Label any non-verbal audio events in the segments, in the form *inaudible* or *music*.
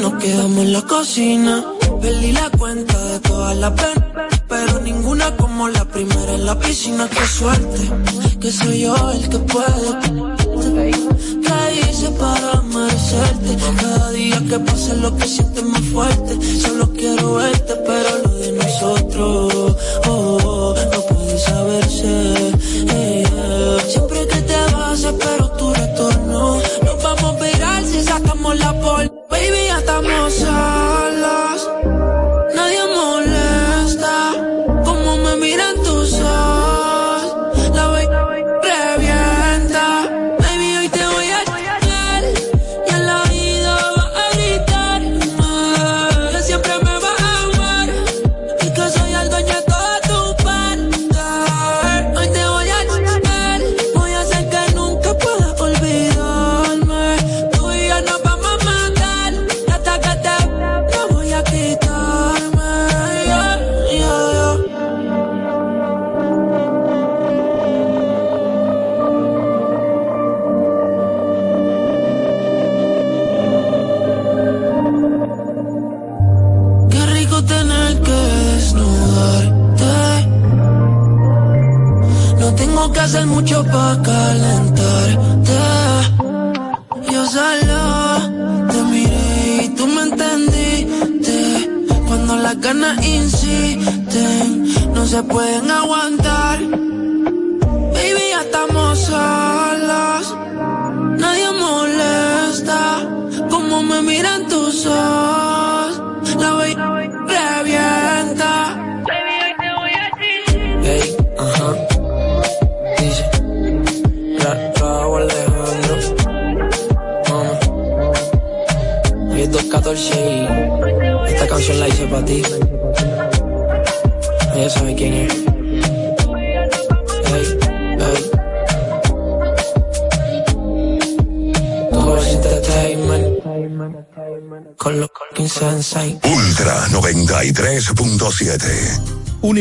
nos quedamos en la cocina. Perdí la cuenta de todas las penas, pero ninguna como la primera en la piscina. Qué suerte, que soy yo el que puede. ¿Qué hice para merecerte? Cada día que pasa lo que sientes más fuerte. Solo quiero verte, pero lo de nosotros oh, oh,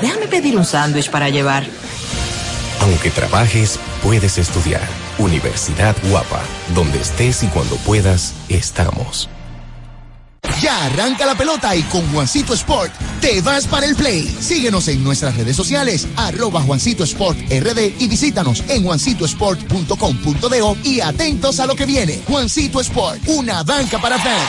Déjame pedir un sándwich para llevar. Aunque trabajes, puedes estudiar. Universidad Guapa, donde estés y cuando puedas, estamos. Ya arranca la pelota y con Juancito Sport te vas para el play. Síguenos en nuestras redes sociales, arroba Juancito Sport RD y visítanos en juancitosport.com.do y atentos a lo que viene. Juancito Sport, una banca para fans.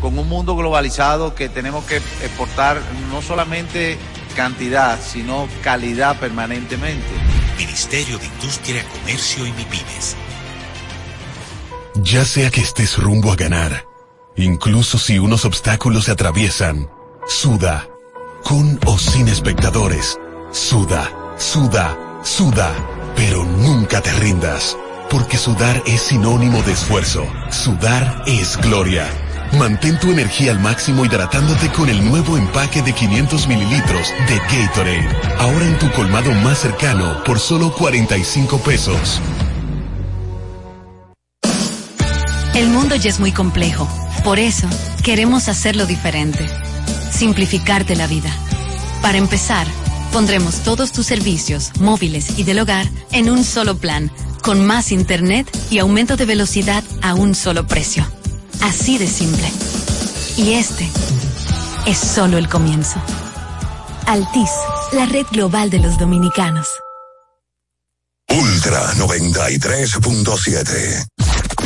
con un mundo globalizado que tenemos que exportar no solamente cantidad, sino calidad permanentemente. Ministerio de Industria, Comercio y MIPIMES. Ya sea que estés rumbo a ganar, incluso si unos obstáculos se atraviesan, suda, con o sin espectadores, suda, suda, suda, pero nunca te rindas, porque sudar es sinónimo de esfuerzo, sudar es gloria. Mantén tu energía al máximo hidratándote con el nuevo empaque de 500 mililitros de Gatorade. Ahora en tu colmado más cercano por solo 45 pesos. El mundo ya es muy complejo. Por eso, queremos hacerlo diferente. Simplificarte la vida. Para empezar, pondremos todos tus servicios, móviles y del hogar, en un solo plan, con más internet y aumento de velocidad a un solo precio. Así de simple. Y este es solo el comienzo. Altis, la red global de los dominicanos. Ultra 93.7.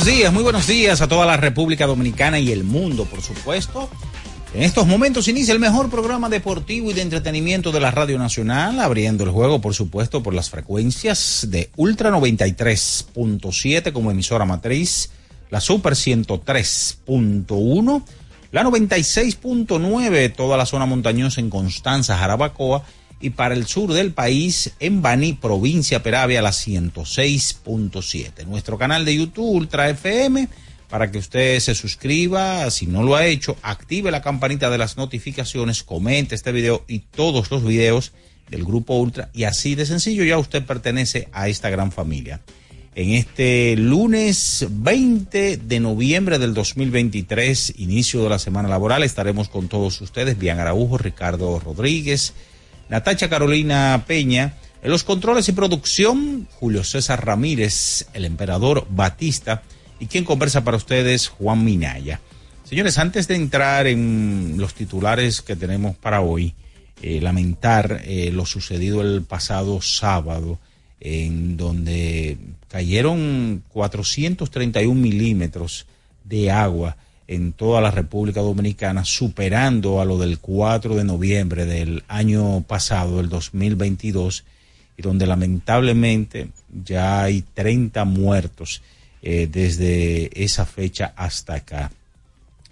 Buenos días, muy buenos días a toda la República Dominicana y el mundo, por supuesto. En estos momentos inicia el mejor programa deportivo y de entretenimiento de la Radio Nacional, abriendo el juego, por supuesto, por las frecuencias de Ultra 93.7 como emisora matriz, la Super 103.1, la 96.9, toda la zona montañosa en Constanza, Jarabacoa, y para el sur del país en Baní, provincia Peravia, la 106.7. Nuestro canal de YouTube Ultra FM para que usted se suscriba, si no lo ha hecho, active la campanita de las notificaciones, comente este video y todos los videos del grupo Ultra y así de sencillo ya usted pertenece a esta gran familia. En este lunes 20 de noviembre del 2023, inicio de la semana laboral, estaremos con todos ustedes, Bian Araujo, Ricardo Rodríguez, Natacha Carolina Peña. En los controles y producción, Julio César Ramírez, el emperador Batista y quien conversa para ustedes, Juan Minaya. Señores, antes de entrar en los titulares que tenemos para hoy, eh, lamentar eh, lo sucedido el pasado sábado, en donde cayeron 431 milímetros de agua en toda la República Dominicana, superando a lo del 4 de noviembre del año pasado, el 2022, y donde lamentablemente ya hay 30 muertos eh, desde esa fecha hasta acá.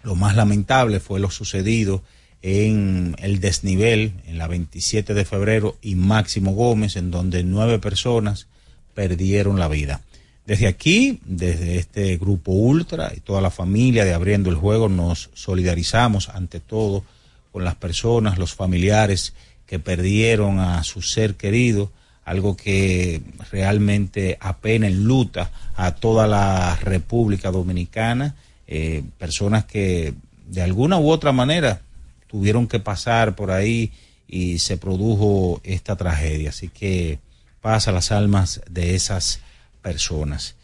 Lo más lamentable fue lo sucedido en el desnivel, en la 27 de febrero, y Máximo Gómez, en donde nueve personas perdieron la vida. Desde aquí, desde este grupo Ultra y toda la familia de Abriendo el Juego, nos solidarizamos ante todo con las personas, los familiares que perdieron a su ser querido, algo que realmente apena en luta a toda la República Dominicana, eh, personas que de alguna u otra manera tuvieron que pasar por ahí y se produjo esta tragedia. Así que pasa las almas de esas personas.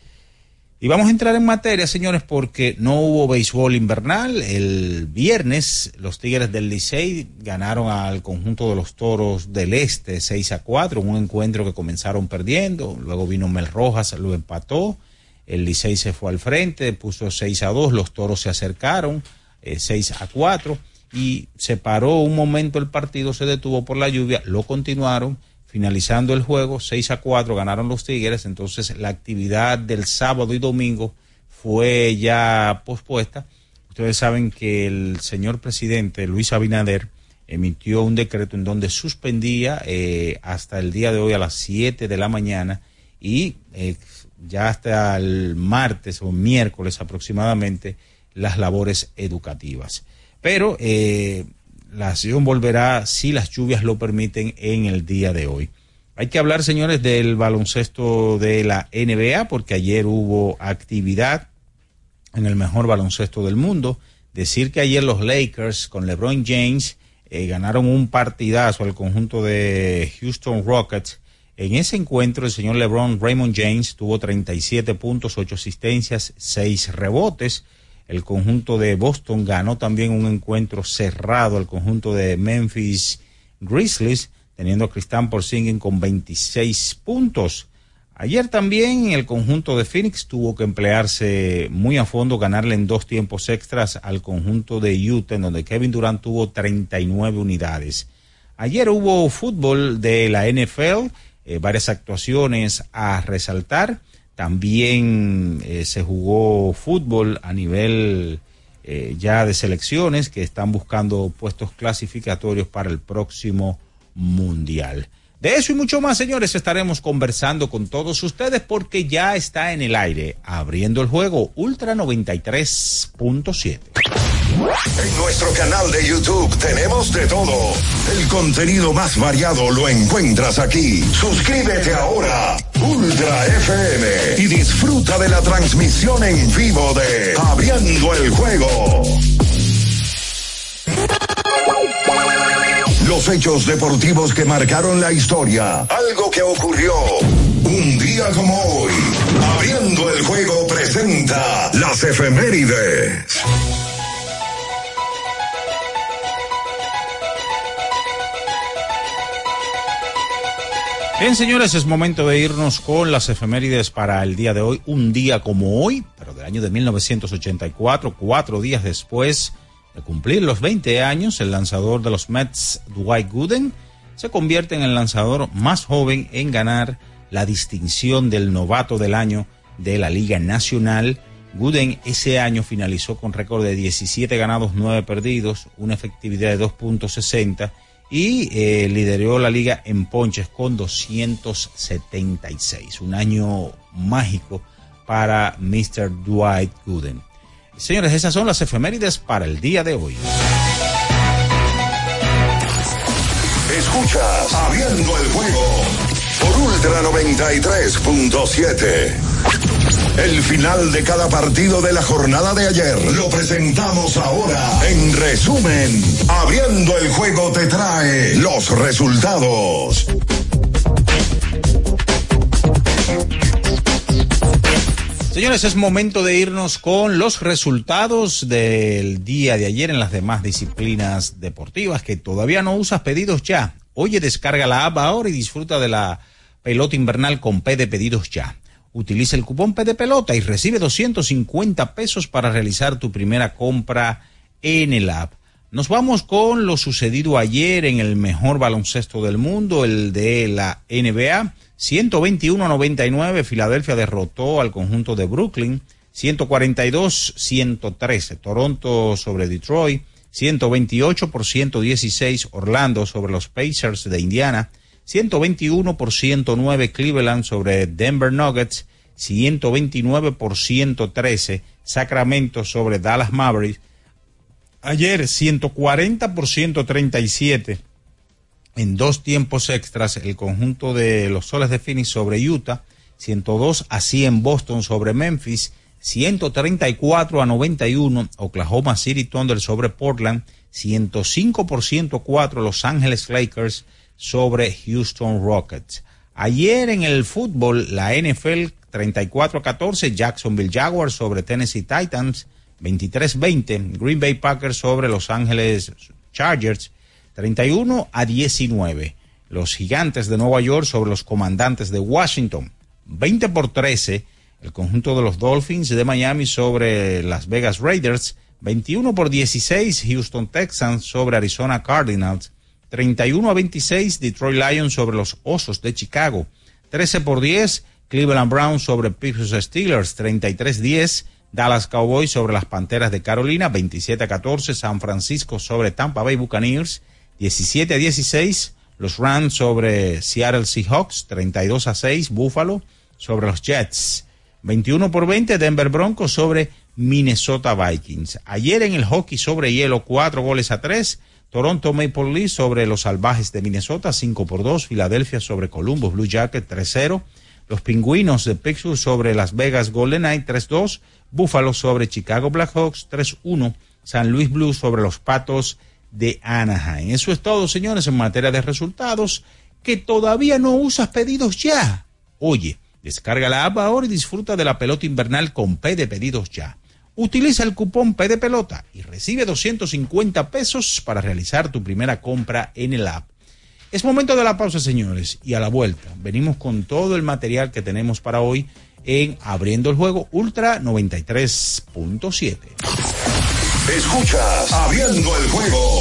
Y vamos a entrar en materia, señores, porque no hubo béisbol invernal. El viernes los Tigres del Licey ganaron al conjunto de los Toros del Este 6 a 4, un encuentro que comenzaron perdiendo. Luego vino Mel Rojas, lo empató. El Licey se fue al frente, puso 6 a 2, los Toros se acercaron 6 eh, a 4 y se paró un momento el partido, se detuvo por la lluvia, lo continuaron finalizando el juego, 6 a 4 ganaron los Tigres, entonces la actividad del sábado y domingo fue ya pospuesta. Ustedes saben que el señor presidente Luis Abinader emitió un decreto en donde suspendía eh, hasta el día de hoy a las 7 de la mañana y eh, ya hasta el martes o miércoles aproximadamente las labores educativas. Pero eh, la acción volverá, si las lluvias lo permiten, en el día de hoy. Hay que hablar, señores, del baloncesto de la NBA, porque ayer hubo actividad en el mejor baloncesto del mundo. Decir que ayer los Lakers con LeBron James eh, ganaron un partidazo al conjunto de Houston Rockets. En ese encuentro, el señor LeBron Raymond James tuvo 37 puntos, 8 asistencias, 6 rebotes. El conjunto de Boston ganó también un encuentro cerrado al conjunto de Memphis Grizzlies teniendo a Cristán Porzingis con 26 puntos. Ayer también el conjunto de Phoenix tuvo que emplearse muy a fondo, ganarle en dos tiempos extras al conjunto de Utah, donde Kevin Durant tuvo 39 unidades. Ayer hubo fútbol de la NFL, eh, varias actuaciones a resaltar. También eh, se jugó fútbol a nivel eh, ya de selecciones que están buscando puestos clasificatorios para el próximo mundial. De eso y mucho más, señores, estaremos conversando con todos ustedes porque ya está en el aire, abriendo el juego Ultra 93.7. En nuestro canal de YouTube tenemos de todo. El contenido más variado lo encuentras aquí. Suscríbete ahora, Ultra FM, y disfruta de la transmisión en vivo de Abriendo el juego los hechos deportivos que marcaron la historia. Algo que ocurrió un día como hoy. Abriendo el juego presenta las efemérides. Bien, señores, es momento de irnos con las efemérides para el día de hoy. Un día como hoy, pero del año de 1984, cuatro días después de cumplir los 20 años, el lanzador de los Mets, Dwight Gooden, se convierte en el lanzador más joven en ganar la distinción del novato del año de la Liga Nacional. Gooden ese año finalizó con récord de 17 ganados, 9 perdidos, una efectividad de 2.60 y eh, lideró la liga en ponches con 276. Un año mágico para Mr. Dwight Gooden. Señores, esas son las efemérides para el día de hoy. Escuchas Abriendo el juego por Ultra 93.7. El final de cada partido de la jornada de ayer lo presentamos ahora. En resumen, Abriendo el juego te trae los resultados. Señores, es momento de irnos con los resultados del día de ayer en las demás disciplinas deportivas que todavía no usas pedidos ya. Oye, descarga la app ahora y disfruta de la pelota invernal con P de pedidos ya. Utiliza el cupón P de pelota y recibe 250 pesos para realizar tu primera compra en el app. Nos vamos con lo sucedido ayer en el mejor baloncesto del mundo, el de la NBA. 121-99, Filadelfia derrotó al conjunto de Brooklyn. 142-113, Toronto sobre Detroit. 128 por 116, Orlando sobre los Pacers de Indiana. 121 por 109, Cleveland sobre Denver Nuggets. 129 por 113, Sacramento sobre Dallas Mavericks. Ayer 140 por 137 en dos tiempos extras el conjunto de los Soles de Phoenix sobre Utah, 102 a 100 Boston sobre Memphis, 134 a 91 Oklahoma City Thunder sobre Portland, 105 por 104 Los Ángeles Lakers sobre Houston Rockets. Ayer en el fútbol, la NFL 34 a 14, Jacksonville Jaguars sobre Tennessee Titans, 23-20, Green Bay Packers sobre Los Ángeles Chargers, 31 a 19. Los gigantes de Nueva York sobre los comandantes de Washington. 20 por 13. El conjunto de los Dolphins de Miami sobre Las Vegas Raiders. 21 por 16. Houston Texans sobre Arizona Cardinals. 31 a 26. Detroit Lions sobre los Osos de Chicago. 13 por 10. Cleveland Browns sobre Pittsburgh Steelers. 33 10. Dallas Cowboys sobre las Panteras de Carolina. 27 a 14. San Francisco sobre Tampa Bay Buccaneers. 17 a 16, los Rams sobre Seattle Seahawks, 32 a 6, Buffalo sobre los Jets. 21 por 20 Denver Broncos sobre Minnesota Vikings. Ayer en el hockey sobre hielo, cuatro goles a tres. Toronto Maple Leafs sobre los salvajes de Minnesota, 5 por 2. Filadelfia sobre Columbus Blue Jacket, 3-0. Los pingüinos de Pittsburgh sobre Las Vegas Golden Knight, 3-2. Buffalo sobre Chicago Blackhawks, 3-1. San Luis Blues sobre los Patos de Anaheim. Eso es todo, señores, en materia de resultados. Que todavía no usas pedidos ya. Oye, descarga la app ahora y disfruta de la pelota invernal con P de pedidos ya. Utiliza el cupón P de pelota y recibe 250 pesos para realizar tu primera compra en el app. Es momento de la pausa, señores, y a la vuelta venimos con todo el material que tenemos para hoy en Abriendo el Juego Ultra 93.7. Escuchas Abriendo el Juego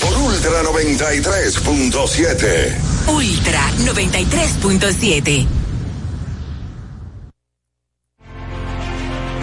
por Ultra 93.7. Ultra 93.7.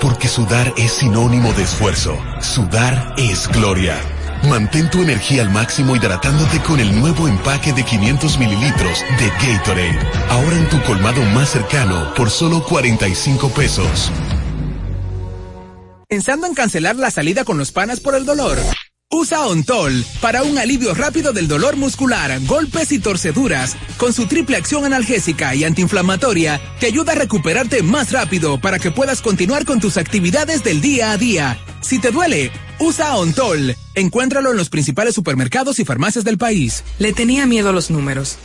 Porque sudar es sinónimo de esfuerzo. Sudar es gloria. Mantén tu energía al máximo hidratándote con el nuevo empaque de 500 mililitros de Gatorade. Ahora en tu colmado más cercano por solo 45 pesos. Pensando en cancelar la salida con los panas por el dolor. Usa Ontol para un alivio rápido del dolor muscular, golpes y torceduras. Con su triple acción analgésica y antiinflamatoria, te ayuda a recuperarte más rápido para que puedas continuar con tus actividades del día a día. Si te duele, usa Ontol. Encuéntralo en los principales supermercados y farmacias del país. Le tenía miedo a los números.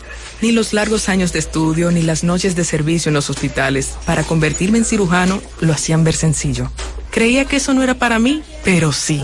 Ni los largos años de estudio, ni las noches de servicio en los hospitales. Para convertirme en cirujano, lo hacían ver sencillo. Creía que eso no era para mí, pero sí.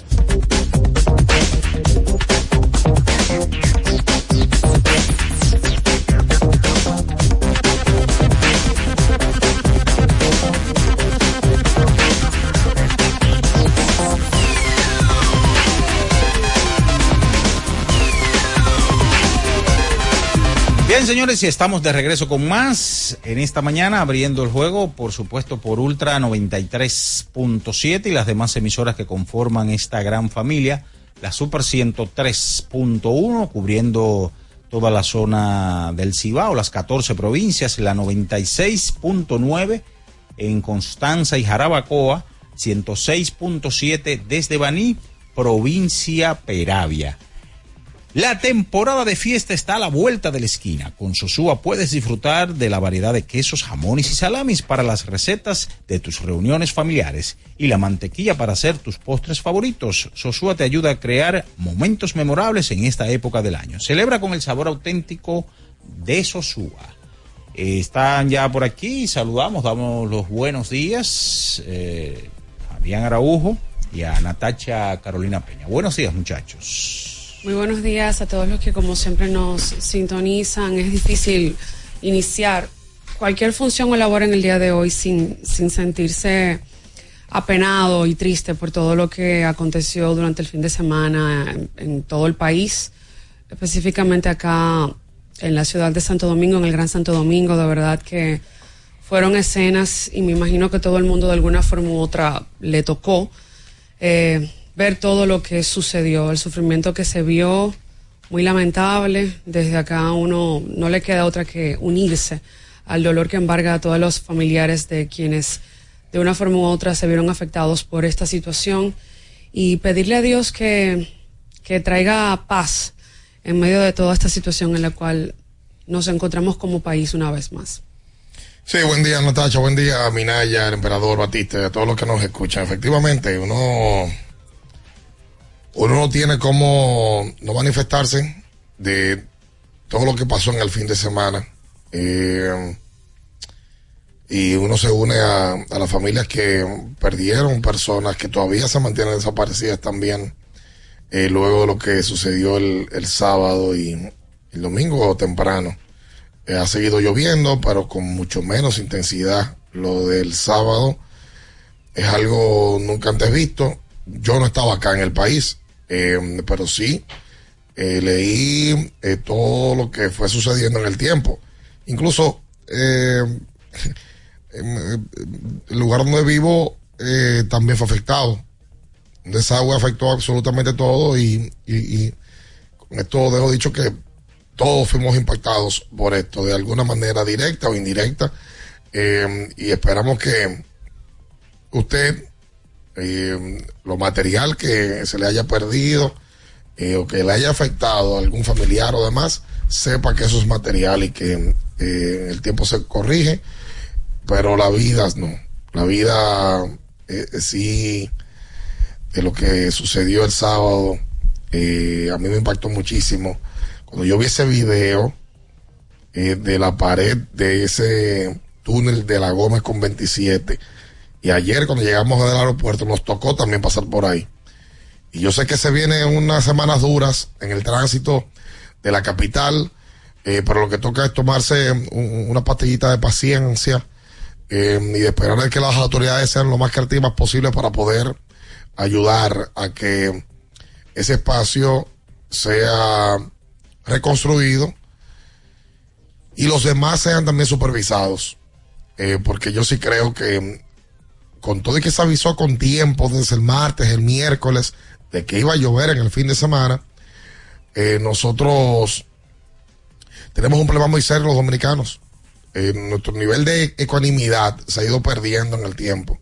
Bien, señores, y estamos de regreso con más en esta mañana, abriendo el juego, por supuesto, por Ultra 93.7 y las demás emisoras que conforman esta gran familia, la Super 103.1, cubriendo toda la zona del Cibao, las 14 provincias, la 96.9 en Constanza y Jarabacoa, 106.7 desde Baní, provincia Peravia. La temporada de fiesta está a la vuelta de la esquina. Con Sosúa puedes disfrutar de la variedad de quesos, jamones y salamis para las recetas de tus reuniones familiares y la mantequilla para hacer tus postres favoritos. Sosúa te ayuda a crear momentos memorables en esta época del año. Celebra con el sabor auténtico de Sosúa. Están ya por aquí, saludamos, damos los buenos días eh, a Bian Araujo y a Natacha Carolina Peña. Buenos días muchachos. Muy buenos días a todos los que como siempre nos sintonizan. Es difícil iniciar cualquier función o labor en el día de hoy sin, sin sentirse apenado y triste por todo lo que aconteció durante el fin de semana en, todo el país, específicamente acá en la ciudad de Santo Domingo, en el Gran Santo Domingo. De verdad que fueron escenas y me imagino que todo el mundo de alguna forma u otra le tocó. Eh, ver todo lo que sucedió, el sufrimiento que se vio, muy lamentable. Desde acá uno no le queda otra que unirse al dolor que embarga a todos los familiares de quienes de una forma u otra se vieron afectados por esta situación y pedirle a Dios que, que traiga paz en medio de toda esta situación en la cual nos encontramos como país una vez más. Sí, buen día Natacha, buen día Minaya, emperador Batista, a todos los que nos escuchan. Efectivamente, uno uno no tiene cómo no manifestarse de todo lo que pasó en el fin de semana. Eh, y uno se une a, las familias que perdieron personas que todavía se mantienen desaparecidas también, eh, luego de lo que sucedió el, sábado y el domingo temprano. Eh, ha seguido lloviendo, pero con mucho menos intensidad. Lo del sábado es algo nunca antes visto. Yo no estaba acá en el país, eh, pero sí, eh, leí eh, todo lo que fue sucediendo en el tiempo. Incluso *laughs* el lugar donde vivo también fue afectado. Un desagüe afectó absolutamente todo y, con esto dejo dicho que todos fuimos impactados por esto, de alguna manera directa o indirecta. y esperamos que usted eh, lo material que se le haya perdido eh, o que le haya afectado a algún familiar o demás, sepa que eso es material y que eh, el tiempo se corrige, pero la vida no. La vida sí, de lo que sucedió el sábado, a mí me impactó muchísimo. Cuando yo vi ese video de la pared de ese túnel de la Gómez con 27, y ayer cuando llegamos del aeropuerto nos tocó también pasar por ahí. Y yo sé que se vienen unas semanas duras en el tránsito de la capital, eh, pero lo que toca es tomarse una pastillita de paciencia eh, y esperar a que las autoridades sean lo más creativas posible para poder ayudar a que ese espacio sea reconstruido y los demás sean también supervisados. Eh, porque yo sí creo que con todo y que se avisó con tiempo desde el martes, el miércoles, de que iba a llover en el fin de semana, eh, nosotros tenemos un problema muy serio los dominicanos. Eh, nuestro nivel de ecuanimidad se ha ido perdiendo en el tiempo.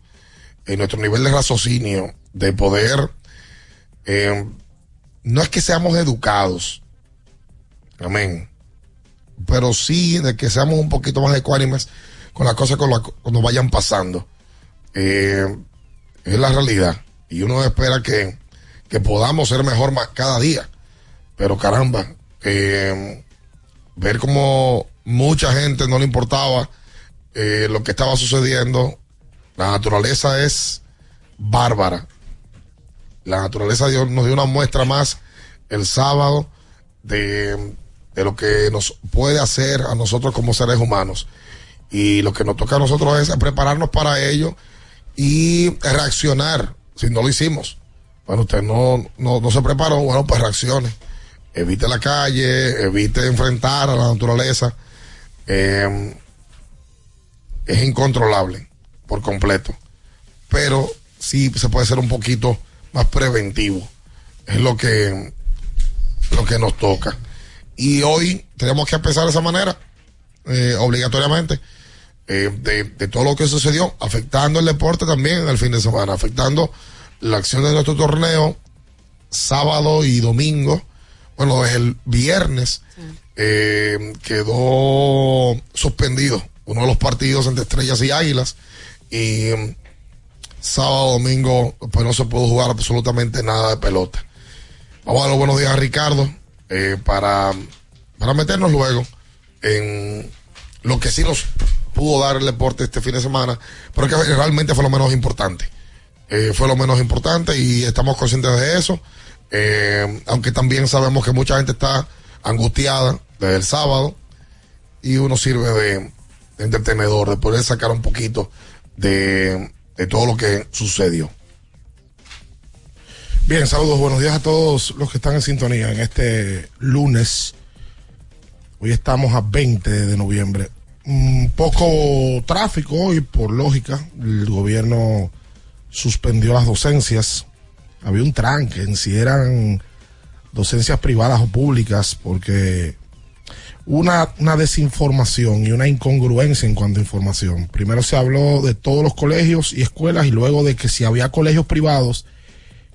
En nuestro nivel de raciocinio, de poder, eh, no es que seamos educados, amén, pero sí de que seamos un poquito más ecuánimes con las cosas cuando vayan pasando eh, es la realidad. Y uno espera que, podamos ser mejor más cada día. Pero caramba, eh, ver como mucha gente no le importaba eh, lo que estaba sucediendo. La naturaleza es bárbara. La naturaleza nos dio una muestra más el sábado de, de lo que nos puede hacer a nosotros como seres humanos. Y lo que nos toca a nosotros es prepararnos para ello y reaccionar si no lo hicimos. Bueno, usted no, no, se preparó, bueno, pues reaccione. Evite la calle, evite enfrentar a la naturaleza. Em, es incontrolable por completo. Pero sí se puede ser un poquito más preventivo. Es lo que, lo que nos toca. Y hoy tenemos que empezar de esa manera, eh, obligatoriamente. Eh, de, de todo lo que sucedió, afectando el deporte también en el fin de semana, afectando la acción de nuestro torneo sábado y domingo. Bueno, desde el viernes eh, quedó suspendido uno de los partidos entre Estrellas y Águilas y mm, sábado domingo pues no se pudo jugar absolutamente nada de pelota. Vamos a dar los buenos días a Ricardo eh, para, para meternos luego en lo que sí nos pudo dar el deporte este fin de semana, pero que realmente fue lo menos importante. Eh, fue lo menos importante y estamos conscientes de eso. Eh, aunque también sabemos que mucha gente está angustiada desde el sábado y uno sirve de, de entretenedor, de poder sacar un poquito de, de todo lo que sucedió. Bien, saludos, buenos días a todos los que están en sintonía en este lunes. Hoy estamos a 20 de noviembre. Un poco tráfico hoy, por lógica. El gobierno suspendió las docencias. Había un tranque en si eran docencias privadas o públicas, porque una, una desinformación y una incongruencia en cuanto a información. Primero se habló de todos los colegios y escuelas y luego de que si había colegios privados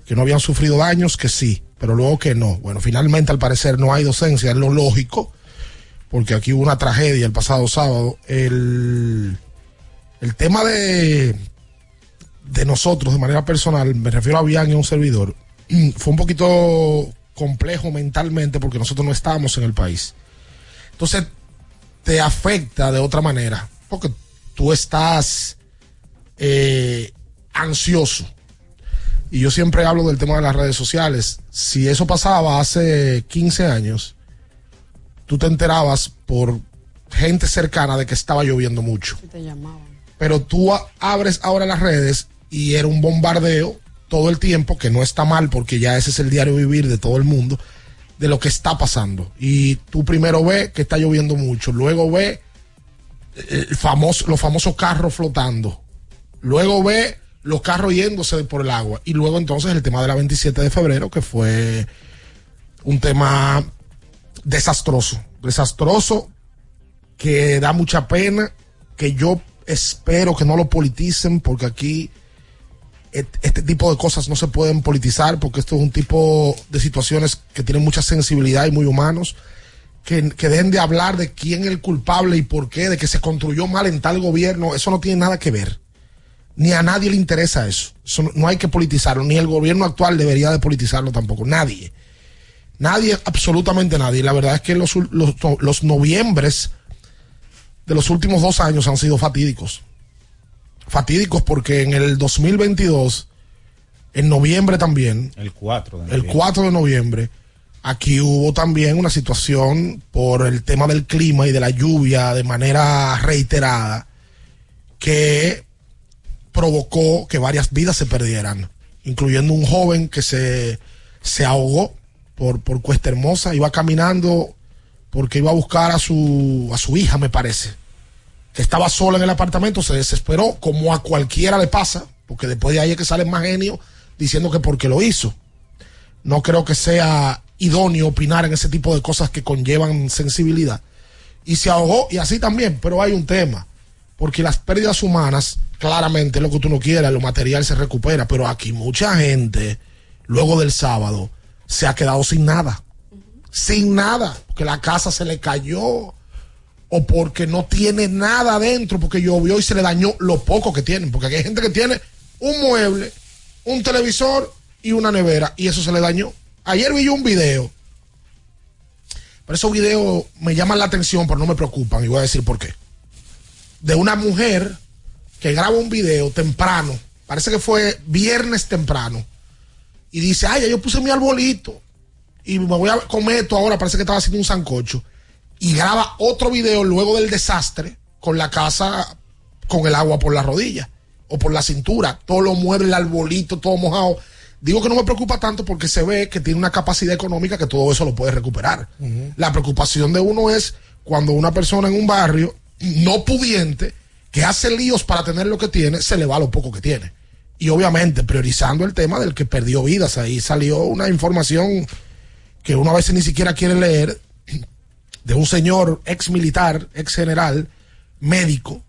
que no habían sufrido daños, que sí, pero luego que no. Bueno, finalmente al parecer no hay docencia, es lo lógico, porque aquí hubo una tragedia el pasado sábado. El, el tema de, de nosotros, de manera personal, me refiero a Bian y un servidor, *clears throat* fue un poquito complejo mentalmente porque nosotros no estábamos en el país. Entonces, te afecta de otra manera, porque tú estás eh, ansioso. Y yo siempre hablo del tema de las redes sociales. Si eso pasaba hace 15 años, tú te enterabas por gente cercana de que estaba lloviendo mucho. te llamaban. Pero tú abres ahora las redes y era un bombardeo todo el tiempo, que no está mal porque ya ese es el diario vivir de todo el mundo, de lo que está pasando. Y tú primero ves que está lloviendo mucho, luego ves el famoso, los famosos carros flotando, luego ves los carros yéndose por el agua y luego entonces el tema de la 27 de febrero, que fue un tema desastroso, desastroso, que da mucha pena, que yo espero que no lo politicen, porque aquí este tipo de cosas no se pueden politizar, porque esto es un tipo de situaciones que tienen mucha sensibilidad y muy humanos, que, que dejen de hablar de quién es el culpable y por qué, de que se construyó mal en tal gobierno, eso no tiene nada que ver. Ni a nadie le interesa eso. Eso no, no hay que politizarlo, ni el gobierno actual debería de politizarlo tampoco, nadie. Nadie, absolutamente nadie. La verdad es que los, los, los noviembres de los últimos dos años han sido fatídicos. Fatídicos porque en el 2022, en noviembre también, El 4 de el noviembre. 4 de noviembre, aquí hubo también una situación por el tema del clima y de la lluvia de manera reiterada que provocó que varias vidas se perdieran, incluyendo un joven que se, se ahogó por, por Cuesta Hermosa, iba caminando porque iba a buscar a su, a su hija, me parece, que estaba sola en el apartamento, se desesperó, como a cualquiera le pasa, porque después de ahí es que salen más genios diciendo que porque lo hizo. No creo que sea idóneo opinar en ese tipo de cosas que conllevan sensibilidad. Y se ahogó, y así también, pero hay un tema, porque las pérdidas humanas, claramente lo que tú no quieras, lo material se recupera, pero aquí mucha gente, luego del sábado, se ha quedado sin nada. Sin nada, porque la casa se le cayó, o porque no tiene nada adentro, porque llovió y se le dañó lo poco que tienen, porque hay gente que tiene un mueble, un televisor y una nevera, y eso se le dañó. Ayer vi un video, pero esos videos me llaman la atención, pero no me preocupan, y voy a decir por qué. De una mujer que graba un video temprano, parece que fue viernes temprano, y dice, ay, ya yo puse mi arbolito, y me voy a comer esto ahora, parece que estaba haciendo un sancocho, y graba otro video luego del desastre con la casa con el agua por la rodilla o por la cintura, todo lo mueble, el arbolito, todo mojado. Digo que no me preocupa tanto porque se ve que tiene una capacidad económica que todo eso lo puede recuperar. La preocupación de uno es cuando una persona en un barrio no pudiente que hace líos para tener lo que tiene, se le va lo poco que tiene. Y obviamente priorizando el tema del que perdió vidas. Ahí salió una información que uno a veces ni siquiera quiere leer de un señor ex militar, ex general, médico,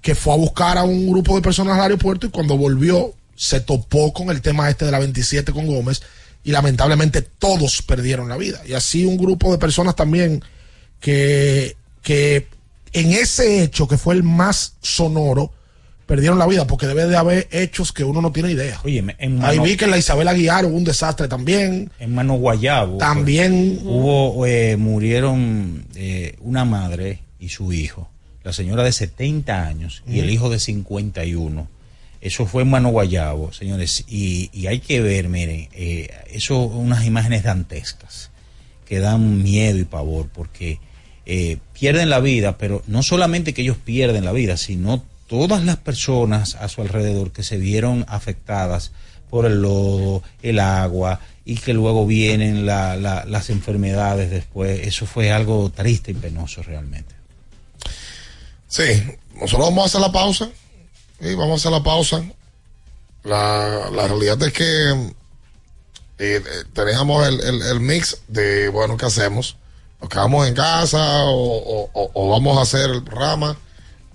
que fue a buscar a un grupo de personas al aeropuerto y cuando volvió se topó con el tema este de la 27 con Gómez y lamentablemente todos perdieron la vida. Y así un grupo de personas también que, que en ese hecho que fue el más sonoro, perdieron la vida porque debe de haber hechos que uno no tiene idea. Oye, en Ahí vi que en la Isabel Aguiar hubo un desastre también. En Mano Guayabo. También Hubo, eh, murieron eh, una madre y su hijo, la señora de 70 años y el hijo de 51. Eso fue en Mano Guayabo, señores. Y, y hay que ver, miren, eh, eso unas imágenes dantescas que dan miedo y pavor porque eh, pierden la vida, pero no solamente que ellos pierden la vida, sino todas las personas a su alrededor que se vieron afectadas por el lodo, el agua y que luego vienen la- la- las enfermedades después. Eso fue algo triste y penoso realmente. Sí, nosotros vamos a hacer la pausa. Sí, vamos a hacer la pausa. La, realidad es que eh, eh, teníamos el, el- mix de, bueno, ¿qué hacemos? ¿Nos quedamos en casa o vamos a hacer el programa?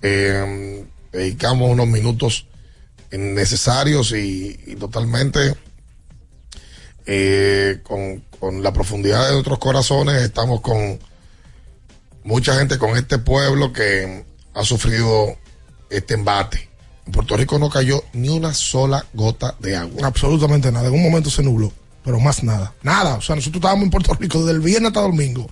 Eh, dedicamos unos minutos necesarios y, totalmente eh, con, con la profundidad de nuestros corazones. Estamos con mucha gente, con este pueblo que ha sufrido este embate. En Puerto Rico no cayó ni una sola gota de agua. Absolutamente nada. En un momento se nubló, pero más nada. Nada. O sea, nosotros estábamos en Puerto Rico desde el viernes hasta domingo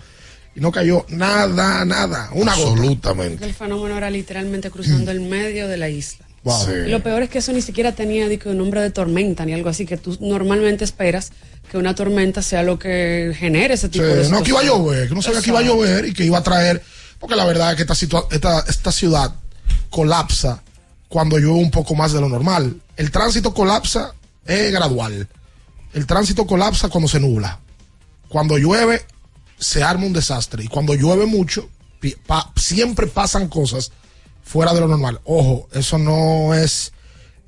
y no cayó nada, nada. Una gota. Absolutamente. El fenómeno era literalmente cruzando el medio de la isla. Wow. Sí. Y lo peor es que eso ni siquiera tenía que un nombre de tormenta ni algo así, que tú normalmente esperas que una tormenta sea lo que genere ese tipo Sí, de no, que iba a llover, que no sabía que iba a llover y que iba a traer, porque la verdad es que esta, situa- esta, esta ciudad colapsa cuando llueve un poco más de lo normal. El tránsito colapsa es gradual. El tránsito colapsa cuando se nubla. Cuando llueve, se arma un desastre. Y cuando llueve mucho, pa- siempre pasan cosas fuera de lo normal. Ojo, eso no es,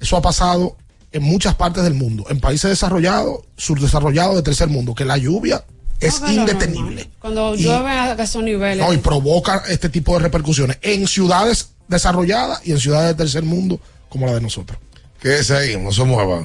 eso ha pasado en muchas partes del mundo, en países desarrollados, subdesarrollados de tercer mundo, que la lluvia es No, indetenible. Cuando Y- llueve a esos niveles. No, y provoca este tipo de repercusiones en ciudades desarrolladas y en ciudades de tercer mundo como la de nosotros. Quédese ahí, no se mueva.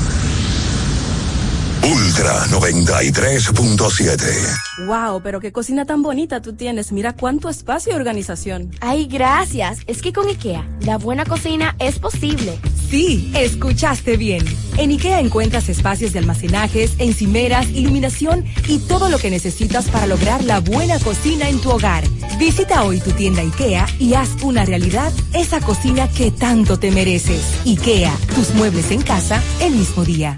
Ultra 93.7. Wow, pero qué cocina tan bonita tú tienes. Mira cuánto espacio y organización. Ay, gracias. Es que con IKEA, la buena cocina es posible. Sí, escuchaste bien. En IKEA encuentras espacios de almacenajes, encimeras, iluminación y todo lo que necesitas para lograr la buena cocina en tu hogar. Visita hoy tu tienda IKEA y haz una realidad esa cocina que tanto te mereces. IKEA, tus muebles en casa el mismo día.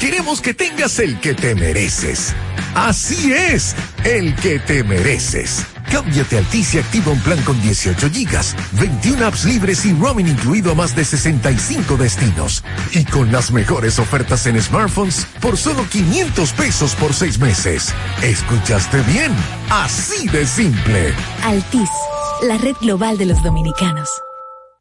Queremos que tengas el que te mereces. Así es, el que te mereces. Cámbiate a Altis y activa un plan con 18 gigas, 21 apps libres y roaming incluido a más de 65 destinos. Y con las mejores ofertas en smartphones por solo 500 pesos por 6 meses. ¿Escuchaste bien? Así de simple. Altis, la red global de los dominicanos.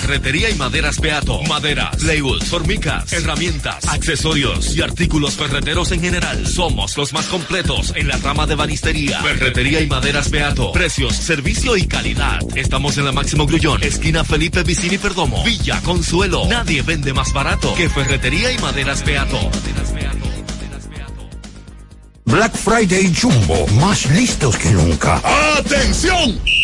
Ferretería y maderas Beato. Maderas, labels, formicas, herramientas, accesorios y artículos ferreteros en general. Somos los más completos en la rama de banistería. Ferretería y maderas Beato. Precios, servicio y calidad. Estamos en la Máximo Grullón, esquina Felipe Vicini Perdomo, Villa Consuelo. Nadie vende más barato que Ferretería y maderas Beato. Black Friday Jumbo, más listos que nunca. ¡Atención!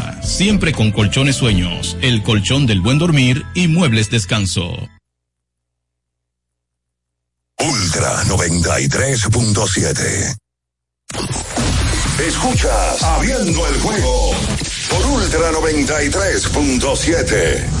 siempre con colchones sueños, el colchón del buen dormir y muebles descanso. Ultra 93.7. Escuchas Abriendo el juego por Ultra 93.7.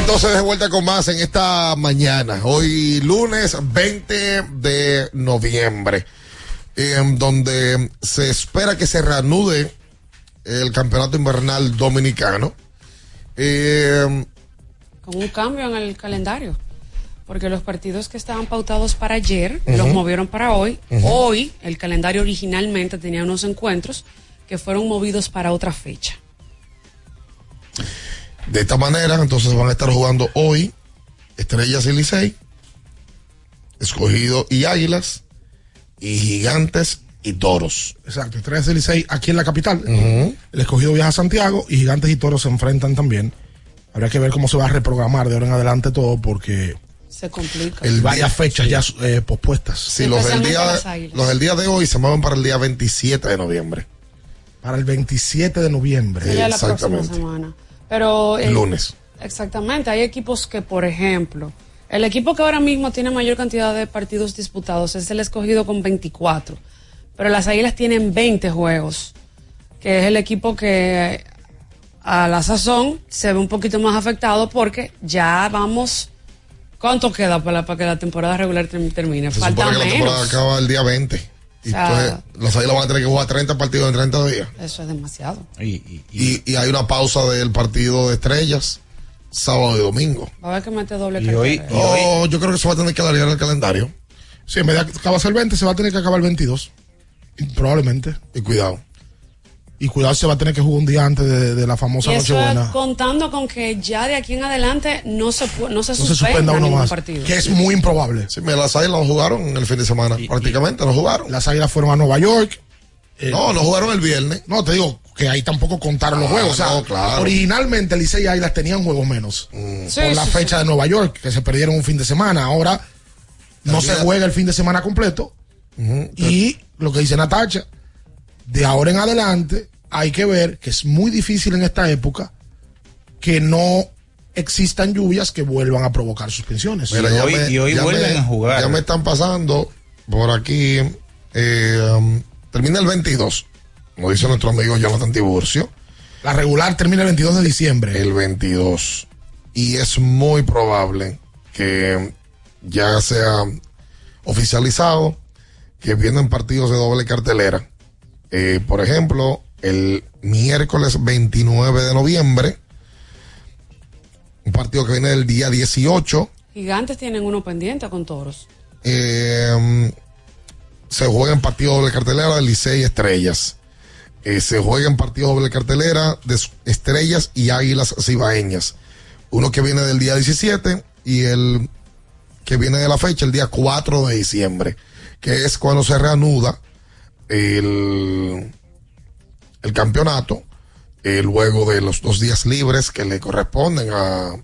Entonces de vuelta con más en esta mañana, hoy lunes 20 de noviembre, en donde se espera que se reanude el campeonato invernal dominicano. Eh, Con un cambio en el calendario. Porque los partidos que estaban pautados para ayer los movieron para hoy. Hoy el calendario originalmente tenía unos encuentros que fueron movidos para otra fecha. De esta manera, entonces van a estar jugando hoy Estrellas y Licey, Escogido y Águilas, y Gigantes y Toros. Exacto, Estrellas del Licey aquí en la capital. El escogido viaja a Santiago y Gigantes y Toros se enfrentan también. Habrá que ver cómo se va a reprogramar de ahora en adelante todo porque Se complica. hay varias fechas ya eh, pospuestas. Sí, los del, día, los del día de hoy se mueven para el día 27 de noviembre. Para el 27 de noviembre. Sería la próxima Exactamente. semana. Pero eh, Lunes. Exactamente, hay equipos que, por ejemplo, el equipo que ahora mismo tiene mayor cantidad de partidos disputados es el escogido con 24, pero las Águilas tienen 20 juegos, que es el equipo que a la sazón se ve un poquito más afectado porque ya vamos. ¿Cuánto queda para, para que la temporada regular term- termine? Se Falta que la temporada menos. acaba el día 20. Y O sea- entonces los Águilas van a tener que jugar 30 partidos en 30 días. Eso es demasiado. Y, y hay una pausa del partido de estrellas, sábado y domingo. Va a haber que meter doble Y hoy-. Oh, yo creo que se va a tener que alargar el calendario. Sí, en vez de acabarse el 20, se va a tener que acabar el 22. Y Probablemente. Y cuidado. Y cuidado, se va a tener que jugar un día antes de, de la famosa Nochebuena. contando con que ya de aquí en adelante no se, no se No se suspenda, uno más. partido. Que es muy improbable. Sí, mira, las Águilas no jugaron el fin de semana. prácticamente no jugaron. Las águilas fueron a Nueva York. Eh, No, no jugaron el viernes. No, te digo que ahí tampoco contaron los Ah, juegos. O sea, no, claro. originalmente Licey y Águilas tenían juegos menos. Mm. por la fecha de Nueva York, que se perdieron un fin de semana. Ahora no se juega el fin de semana completo. Y lo que dice Natacha, de ahora en adelante hay que ver que es muy difícil en esta época que no existan lluvias que vuelvan a provocar suspensiones. Mira, ya me- ya me- Ya me están pasando por aquí. eh, um, termina el 22. Como dice nuestro amigo Jonathan Tiburcio. La regular termina el 22 de diciembre. El 22. Y es muy probable que ya sea oficializado que vienen partidos de doble cartelera. Eh, por ejemplo, el miércoles 29 de noviembre, un partido que viene del día 18, Gigantes tienen uno pendiente con toros. eh, se juega en partido doble cartelera de Licey y Estrellas. Eh, se juega en partido doble cartelera de Estrellas y Águilas Cibaeñas. Uno que viene del día 17 y el que viene de la fecha, el día 4 de diciembre, que es cuando se reanuda el, el campeonato, eh, luego de los dos días libres que le corresponden a,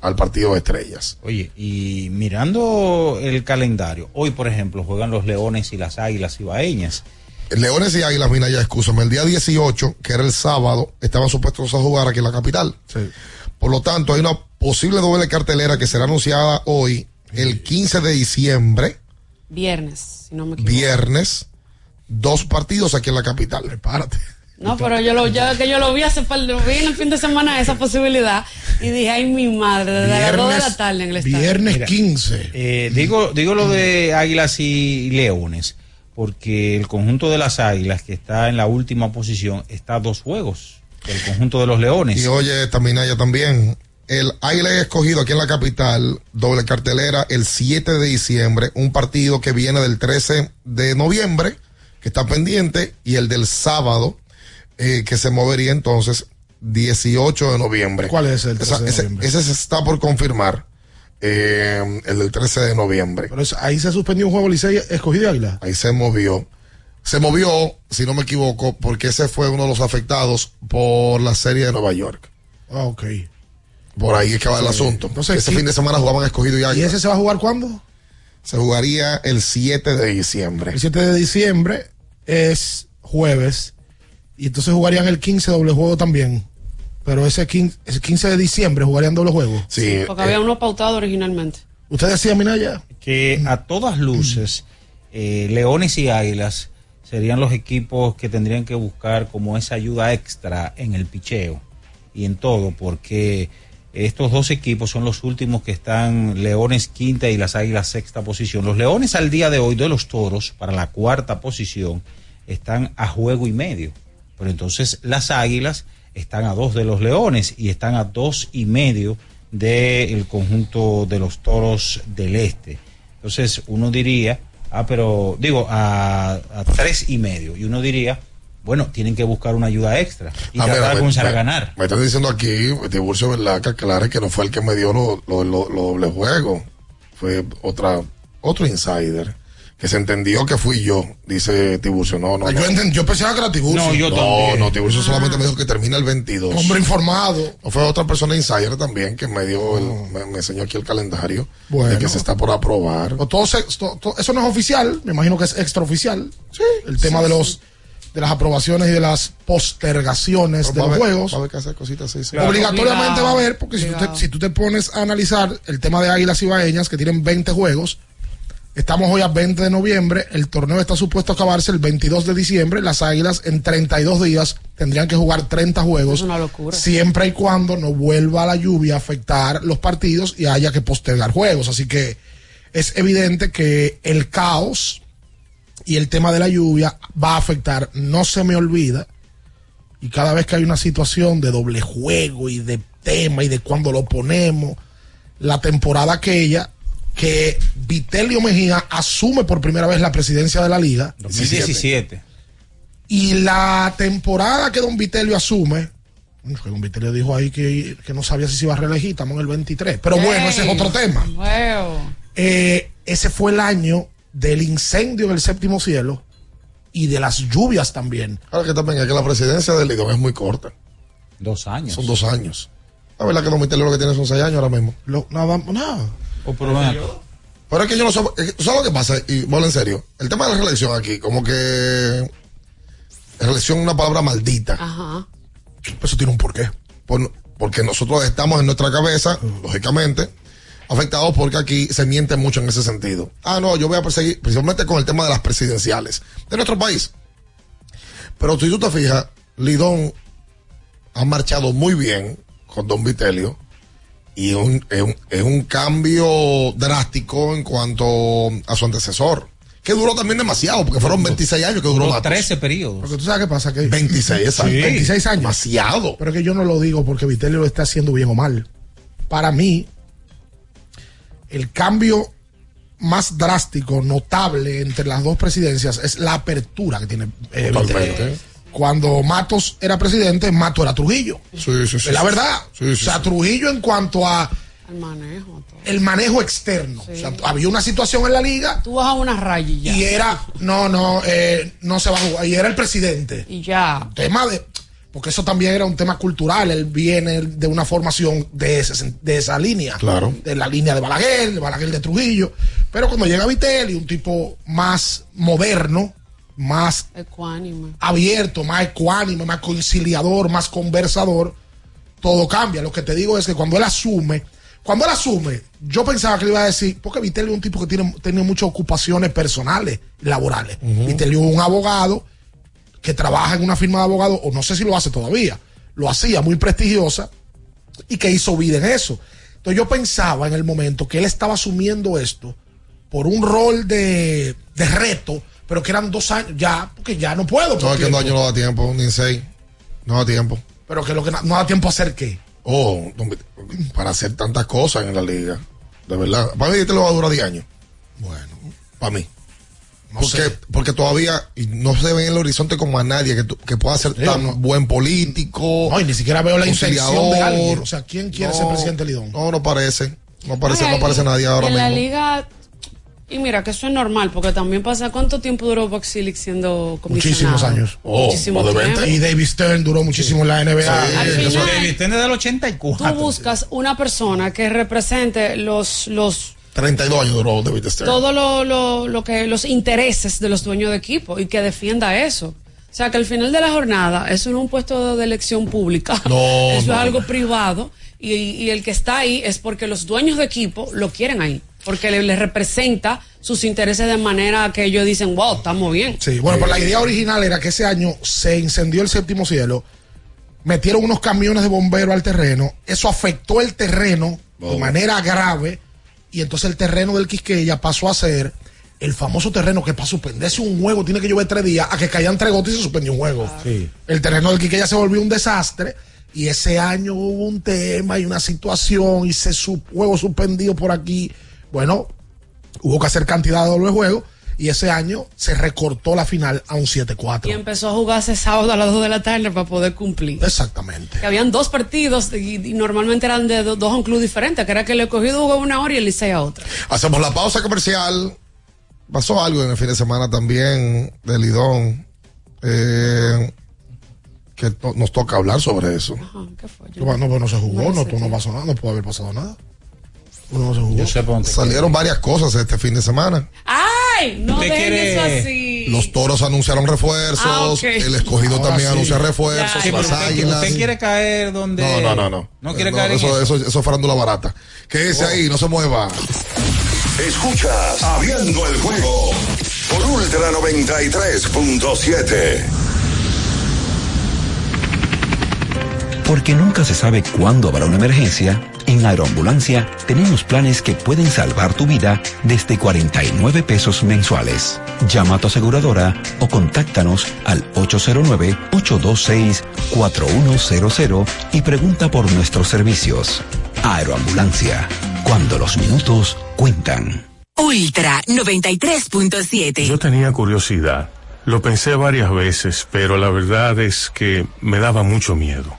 al partido de Estrellas. Oye, y mirando el calendario, hoy por ejemplo juegan los Leones y las Águilas Ibaeñas. Leones y Águilas, mira ya, escúchame, el día 18, que era el sábado, estaban supuestos a jugar aquí en la capital. Por lo tanto, hay una posible doble cartelera que será anunciada hoy, el 15 de diciembre, Viernes, si no me equivoco. viernes, dos partidos aquí en la capital. Prepárate. No, pero yo lo, ya que yo lo vi hace par de- vi en el fin de semana esa posibilidad y dije, ay mi madre, desde las 2 de la tarde en el estadio. Mira, 15. eh, digo, digo lo de Águilas y Leones, porque el conjunto de las Águilas, que está en la última posición, está a dos juegos del conjunto de los Leones. Y oye, Taminaya también. El Águila es escogido aquí en la capital, doble cartelera, el 7 de diciembre, un partido que viene del 13 de noviembre, que está pendiente, y el del sábado, eh, que se movería entonces 18 de noviembre. ¿Cuál es el 13 Esa- de ese, noviembre? ese se está por confirmar, eh, el del 13 de noviembre. Pero es- ahí se suspendió un juego Licey escogido y Águila. Ahí se movió. Se movió, si no me equivoco, porque ese fue uno de los afectados por la serie de Nueva York. Ah, ok. Por ahí es que va el asunto. Entonces, ese ¿qué- fin de semana jugaban escogido y ¿Y Águila. ese se va a jugar cuándo? Se jugaría el 7 de diciembre. El 7 de diciembre es jueves. Y entonces jugarían el 15 doble juego también. Pero ese 15, ese 15 de diciembre jugarían doble juego. Sí. Porque había uno pautado originalmente. Usted decía, Minaya. que a todas luces eh, Leones y Águilas serían los equipos que tendrían que buscar como esa ayuda extra en el picheo y en todo, porque estos dos equipos son los últimos que están Leones quinta y las Águilas sexta posición. Los Leones al día de hoy de los Toros para la cuarta posición están a juego y medio, pero entonces las Águilas están a dos de los Leones y están a dos y medio del conjunto de los Toros del Este. Entonces uno diría, ah, pero digo, a, a tres y medio. Y uno diría, bueno, tienen que buscar una ayuda extra y Ah, tratar mira, de me- comenzar a ganar. Me están diciendo aquí, Tiburcio, ¿verdad? Que aclare que no fue el que me dio los lo, lo- lo doble juego. Fue otra, otro insider. Que se entendió que fui yo, dice Tiburcio. No, no. Yo no. entendí- yo pensaba que era Tiburcio. No, yo no, también. no, Tiburcio solamente me dijo que termina el 22. Hombre informado. No fue otra persona insider también que me dio, el- me, me enseñó aquí el calendario Bueno. de que se está por aprobar. O todo se- eso no es oficial, me imagino que es extraoficial. Sí. El tema sí, de los de las aprobaciones y de las postergaciones de los juegos. va a haber que hacer cositas así, sí. Obligatoriamente Obligado, va a haber, porque si tú, te, si tú te pones a analizar el tema de Águilas Ibaeñas, que tienen 20 juegos, Estamos hoy a 20 de noviembre, el torneo está supuesto a acabarse el 22 de diciembre, las Águilas en 32 días tendrían que jugar 30 juegos, Es una locura. siempre y cuando no vuelva la lluvia a afectar los partidos y haya que postergar juegos. Así que es evidente que el caos y el tema de la lluvia va a afectar, no se me olvida, y cada vez que hay una situación de doble juego y de tema y de cuando lo ponemos, la temporada aquella que Vitelio Mejía asume por primera vez la presidencia de la liga. 2017. Y la temporada que Don Vitelio asume, bueno, que Don Vitelio dijo ahí que, que no sabía si se iba a reelegir, estamos en el 23. Pero bueno, ese es otro tema. Wow. Eh, ese fue el año del incendio en el séptimo cielo y de las lluvias también. Ahora que también es que la presidencia del Lidón es muy corta. Dos años. Son dos años. La verdad que Don Vitelio lo que tiene son seis años ahora mismo. nada, nada. Pero es que yo no que- ¿sabes lo que pasa? Y bueno, en serio, el tema de la reelección aquí, como que reelección es una palabra maldita. Ajá. Eso tiene un porqué. Por- porque nosotros estamos en nuestra cabeza, lógicamente, afectados porque aquí se miente mucho en ese sentido. Ah, no, yo voy a perseguir, principalmente con el tema de las presidenciales de nuestro país. Pero si tú te fijas, Lidón ha marchado muy bien con Don Vitelio y es un, es un- es un cambio drástico en cuanto a su antecesor. Que duró también demasiado, porque fueron 26 años que duró Duró Matos. 13 periodos. Porque tú sabes qué pasa. Que 26, exacto. 26 años. Demasiado. Pero que yo no lo digo porque Vitelio lo está haciendo bien o mal. Para mí, el cambio más drástico, notable entre las dos presidencias es la apertura que tiene eh. Vitelio. Cuando Matos era presidente, Matos era Trujillo. Sí, sí, sí. Es la verdad. Sí, sí, o sea, sí. Trujillo en cuanto a El manejo. todo. el manejo externo. O sea, había una situación en la liga Tú vas a una raya y ya. y era, no, no, eh, no se va a jugar. Y era el presidente. Y ya. Tema de, porque eso también era un tema cultural. Él viene de una formación de, ese de esa línea. Claro. De la línea de Balaguer, de Balaguer de Trujillo. Pero cuando llega Vitelli, un tipo más moderno, más Ecuánime. abierto, más ecuánime, más conciliador, más conversador, todo cambia. Lo que te digo es que cuando él asume, cuando él asume, yo pensaba que le iba a decir, porque Vitelio es un tipo que tiene, tiene muchas ocupaciones personales, laborales. Vitelio es un abogado que trabaja en una firma de abogados, o no sé si lo hace todavía, lo hacía muy prestigiosa y que hizo vida en eso. Entonces yo pensaba en el momento que él estaba asumiendo esto por un rol de, de reto, pero que eran dos años, ya, porque ya no puedo. No, es que en dos años no da tiempo, ni en seis. No da tiempo. Pero que lo que no, da tiempo a hacer qué. Oh, para hacer tantas cosas en la liga. De verdad. Para mí, este lo va a durar 10 años. Bueno. Para mí. No porque, sé. porque todavía y no se ve en el horizonte como a nadie que, tu- que pueda ser tan no. buen político. No, y ni siquiera veo la intención de alguien. O sea, ¿quién quiere ser presidente de Lidón? No, no parece. No parece, Ay, no parece nadie ahora en mismo. la liga. Y mira, que eso es normal, porque también pasa. ¿Cuánto tiempo duró Boxilic siendo comisionado? Muchísimos años. Muchísimo tiempo. Y David Stern duró muchísimo en la NBA. Al Eso- final, David Stern es del 84. Tú buscas una persona que represente los, los 32 años duró David Stern. todo lo, lo, lo que los intereses de los dueños de equipo y que defienda eso. O sea, que al final de la jornada, eso no es un puesto de elección pública. *laughs* No, eso no. es algo privado. Y, y el que está ahí es porque los dueños de equipo lo quieren ahí. Porque le, le representa sus intereses de manera que ellos dicen, wow, estamos bien. Sí, bueno, pero la idea original era que ese año se incendió el séptimo cielo, metieron unos camiones de bomberos al terreno, eso afectó el terreno de Oh. manera grave, y entonces el terreno del Quisqueya pasó a ser el famoso terreno que para suspenderse un juego tiene que llover tres días, a que caían tres gotas y se suspendió un juego. Sí. El terreno del Quisqueya se volvió un desastre, y ese año hubo un tema y una situación, y se su juego suspendido por aquí. Bueno, hubo que hacer cantidad de doble juego y ese año se recortó la final a un Y 7-4. empezó a jugarse sábado a las 2 de la tarde para poder cumplir. Exactamente. Que habían dos partidos y, y normalmente eran de do- dos a un club diferente, que era que el escogido jugaba una hora y el Licey a otra. Hacemos la pausa comercial. Pasó algo en el fin de semana también de Lidón. eh, que to- nos toca hablar sobre eso. Ajá, ¿qué fue? Yo No, no, pues no se jugó, No no, no, pasó nada, no puede haber pasado nada. No se jugó. Yo sé por dónde Salieron varias cosas este fin de semana. ¡Ay! No ¿Usted dejen quiere- eso así. Los toros anunciaron refuerzos. Ah. El escogido Ahora también sí. anuncia refuerzos. Ya, las usted, águilas. usted quiere caer donde. No, no, no, no. No quiere No, caer en eso, eso. eso, es farándula barata. Quédese ahí, no se mueva. Escuchas Abriendo el juego por Ultra 93.7. Porque nunca se sabe cuándo habrá una emergencia, en Aeroambulancia tenemos planes que pueden salvar tu vida desde 49 pesos mensuales. Llama a tu aseguradora o contáctanos al 809-826-4100 y pregunta por nuestros servicios. Aeroambulancia, cuando los minutos cuentan. Ultra 93.7. Yo tenía curiosidad. Lo pensé varias veces, pero la verdad es que me daba mucho miedo.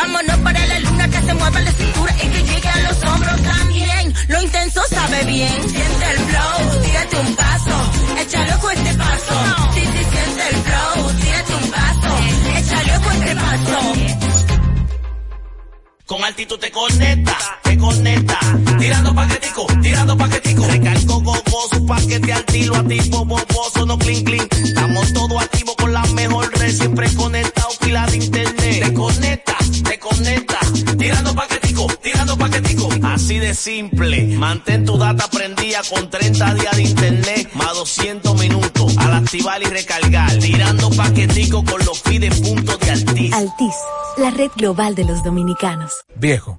Vámonos para la luna que se mueva la cintura y que llegue a los hombros también. Lo intenso sabe bien, siente el flow, tírate un paso, échale ojo a este paso. Con altitud te conecta, te conecta. Tirando paquetico, tirando paquetico. Recargo gogoso, paquete al tiro, activo, boboso, no clean clean. Estamos todos activos con la mejor red, siempre conectado, pila de internet. Te conecta, te conecta. Tirando paquetico, tirando paquetico. Así de simple. Mantén tu data prendida con 30 días de internet, más 200 minutos. Al activar y recargar. Tirando paquetico con los pide puntos de Altis. Altis, la red global de los dominicanos. Viejo,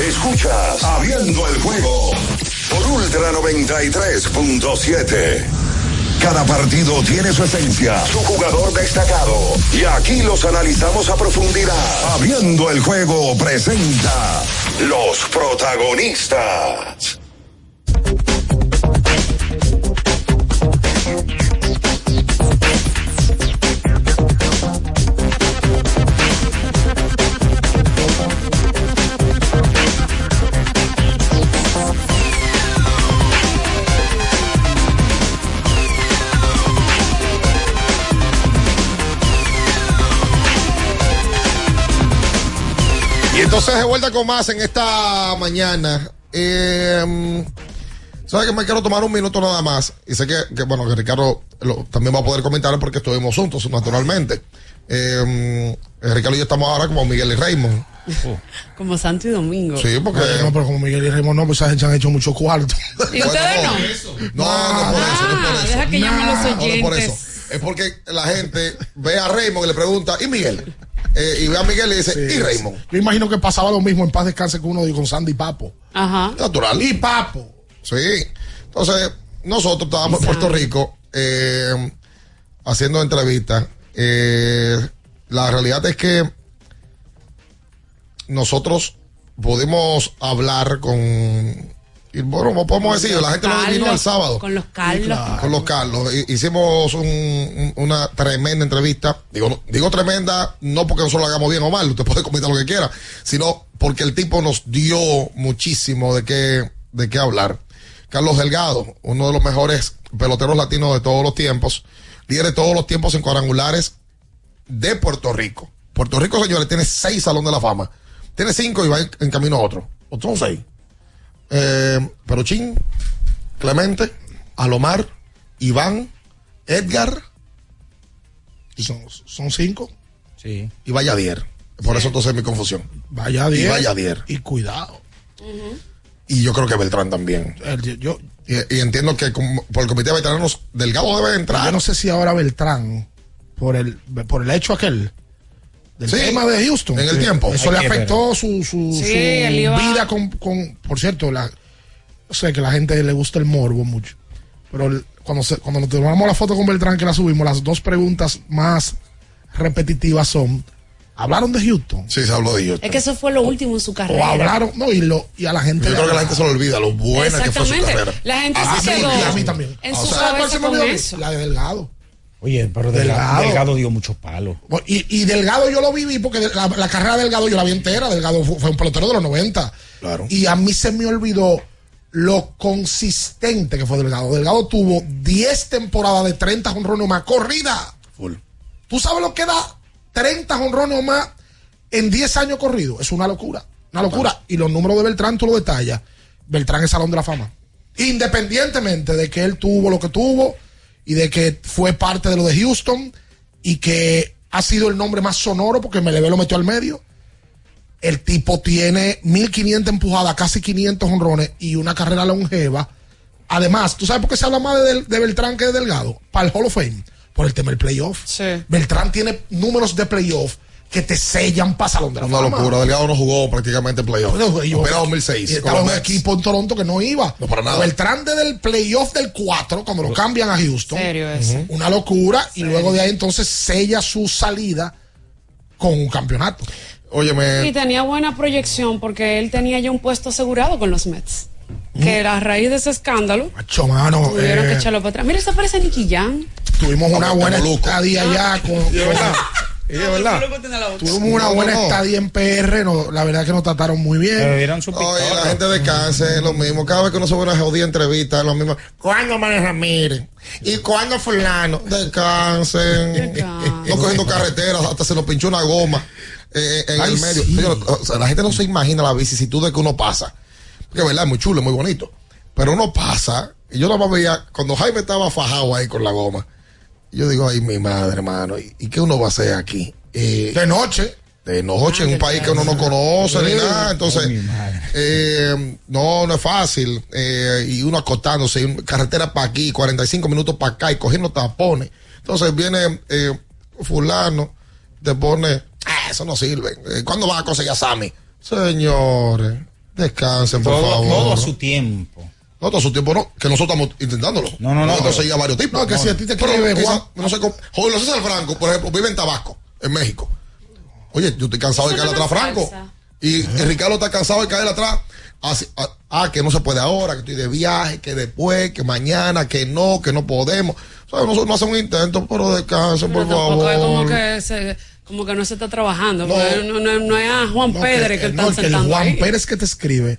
Escuchas Abriendo el juego por Ultra 93.7. Cada partido tiene su esencia, su jugador destacado. Y aquí los analizamos a profundidad. Abriendo el juego presenta los protagonistas. Entonces de vuelta con más en esta mañana. Eh, ¿Sabes que me quiero tomar un minuto nada más? Y sé que, que, bueno, que Ricardo lo- también va a poder comentar porque estuvimos juntos, naturalmente. Eh, Ricardo y yo estamos ahora como Miguel y Raymond. *laughs* Como Santo y Domingo. Sí, porque. No, pero como Miguel y Raymond no, pues esa gente han hecho mucho cuarto. *laughs* ¿Y ustedes no? No, no por eso, no por eso. deja que llamen los No, no por oyentes. eso. Es porque la gente ve a Raymond y le pregunta, ¿y Miguel? Eh, y ve a Miguel y dice, ¿y Raymond? Yo imagino que pasaba lo mismo en paz descanse que uno dijo con Sandy y Papo. Ajá. Natural. Y Papo. Sí. Entonces, nosotros estábamos en Puerto Rico eh, haciendo entrevistas. Eh, la realidad es que nosotros pudimos hablar con. Y bueno, podemos decir, la gente lo Carlos, el sábado. Con los Carlos. Con los Carlos. Hi- Hicimos un- un- una tremenda entrevista. Digo, digo tremenda, no porque nosotros lo hagamos bien o mal, usted puede comentar lo que quiera, sino porque el tipo nos dio muchísimo de qué, de qué hablar. Carlos Delgado, uno de los mejores peloteros latinos de todos los tiempos, líder de todos los tiempos en cuadrangulares de Puerto Rico. Puerto Rico, señores, tiene seis Salón de la Fama. Tiene cinco y va en, en camino a otro. Otros son seis. Eh, Peruchín, Clemente, Alomar, Iván, Edgar. Son, son cinco. Sí. Y vaya Dier. Por eso entonces mi confusión. Vaya Y vaya Dier. Y cuidado. Y yo creo que Beltrán también. El- yo, Y, y entiendo que como- por el comité de veteranos, Delgado debe entrar. yo no sé si ahora Beltrán, por el, por el hecho aquel del Sí, tema de Houston, en el tiempo. Eso Hay le afectó su, su, Sí, su vida con, con- por cierto, la, yo sé que a la gente le gusta el morbo mucho. Pero el- cuando, se- cuando nos tomamos la foto con Beltrán que la subimos, las dos preguntas más repetitivas son, ¿hablaron de Houston? Sí, se habló de Houston. Es que eso fue lo último en su O carrera. hablaron, no, y, lo, y a la gente Yo creo que la gente se le olvida lo buena que fue su Exactamente. carrera. La gente A se mí, quedó y a mí también. en O su sea, ¿cuál cabeza se me con eso. La de Delgado. Oye, pero Delgado, Delgado. Dio muchos palos. Y, y Delgado yo lo viví porque la, la carrera de Delgado yo la vi entera. Delgado fue, fue un pelotero de los 90. Claro. Y a mí se me olvidó lo consistente que fue Delgado. Delgado tuvo 10 temporadas de 30 jonrones o más corrida. Full. ¿Tú sabes lo que da 30 jonrones o más en 10 años corridos? Es una locura. Una locura. Y los números de Beltrán tú lo detallas. Beltrán es Salón de la Fama. Independientemente de que él tuvo lo que tuvo y de que fue parte de lo de Houston y que ha sido el nombre más sonoro porque Meleve lo metió al medio. El tipo tiene 1500 empujadas, casi 500 honrones y una carrera longeva. Además, ¿tú sabes por qué se habla más de, de Beltrán que de Delgado? Para el Hall of Fame. Por el tema del playoff. Beltrán tiene números de playoff que te sellan para Salón de la Una Fama. locura. Delgado no jugó prácticamente playoff. Bueno, yo- Opera 2006. y estaba un Mets. equipo en Toronto que no iba. No, para nada. Beltrán desde el playoff del 4, cuando lo cambian a Houston. Serio eso. Ujú. Una locura. Y luego de ahí entonces sella su salida con un campeonato. Óyeme. Y tenía buena proyección porque él tenía ya un puesto asegurado con los Mets. Que a raíz de ese escándalo Macho, mano, tuvieron eh, que echarlo para atrás. Mira, se parece a Nicky Jam. tuvimos una buena estadía allá con, *laughs* con- Y de verdad. tuvimos una No, buena no, no. estadía en PR, no, la verdad que nos trataron muy bien. Pero dieron su Oye, la gente descanse, es lo mismo. Cada vez que uno se ve una jodida entrevista, es lo mismo. ¿Cuándo Manuel Ramírez? ¿Y cuándo fulano? Descansen. no cogiendo carreteras, hasta se nos pinchó una goma eh, en Ay, el medio. sí. Señor, o sea, la gente no se imagina la vicisitud de que uno pasa. Porque, verdad, es muy chulo, es muy bonito. Pero uno pasa, y yo nada más veía, cuando Jaime estaba fajado ahí con la goma, yo digo, ay, mi madre, hermano, ¿y, y qué uno va a hacer aquí? Eh, De noche. de noche en un país que uno no conoce ni nada. Entonces, eh, no, no es fácil. Eh, y uno acostándose, y carretera para aquí, 45 minutos para acá y cogiendo tapones. Entonces viene eh, fulano, te pone, ah, eso no sirve. ¿Cuándo va a conseguir a Sammy? Señores, descansen, por Todo, favor. todo a su tiempo. No, todo su tiempo no, que nosotros estamos intentándolo. No, no, no, Nosotros conseguimos varios tipos. No, que si a ti te escribe Juan- no sé cómo. Julio César Franco, por ejemplo, vive en Tabasco, en México. Oye, yo estoy cansado de caer no atrás, Franco. Y Ricardo está cansado de caer atrás. Así- ah, ah, que no se puede ahora, que estoy de viaje, que después, que mañana, que no, que no podemos. O sea, nosotros no hacemos un intento, pero descansen, por tampoco es como favor. que, se, como que no se está trabajando. No. No, no, no es a Juan No, Pedre que, no, están que el sentando Juan ahí. Pérez que te escribe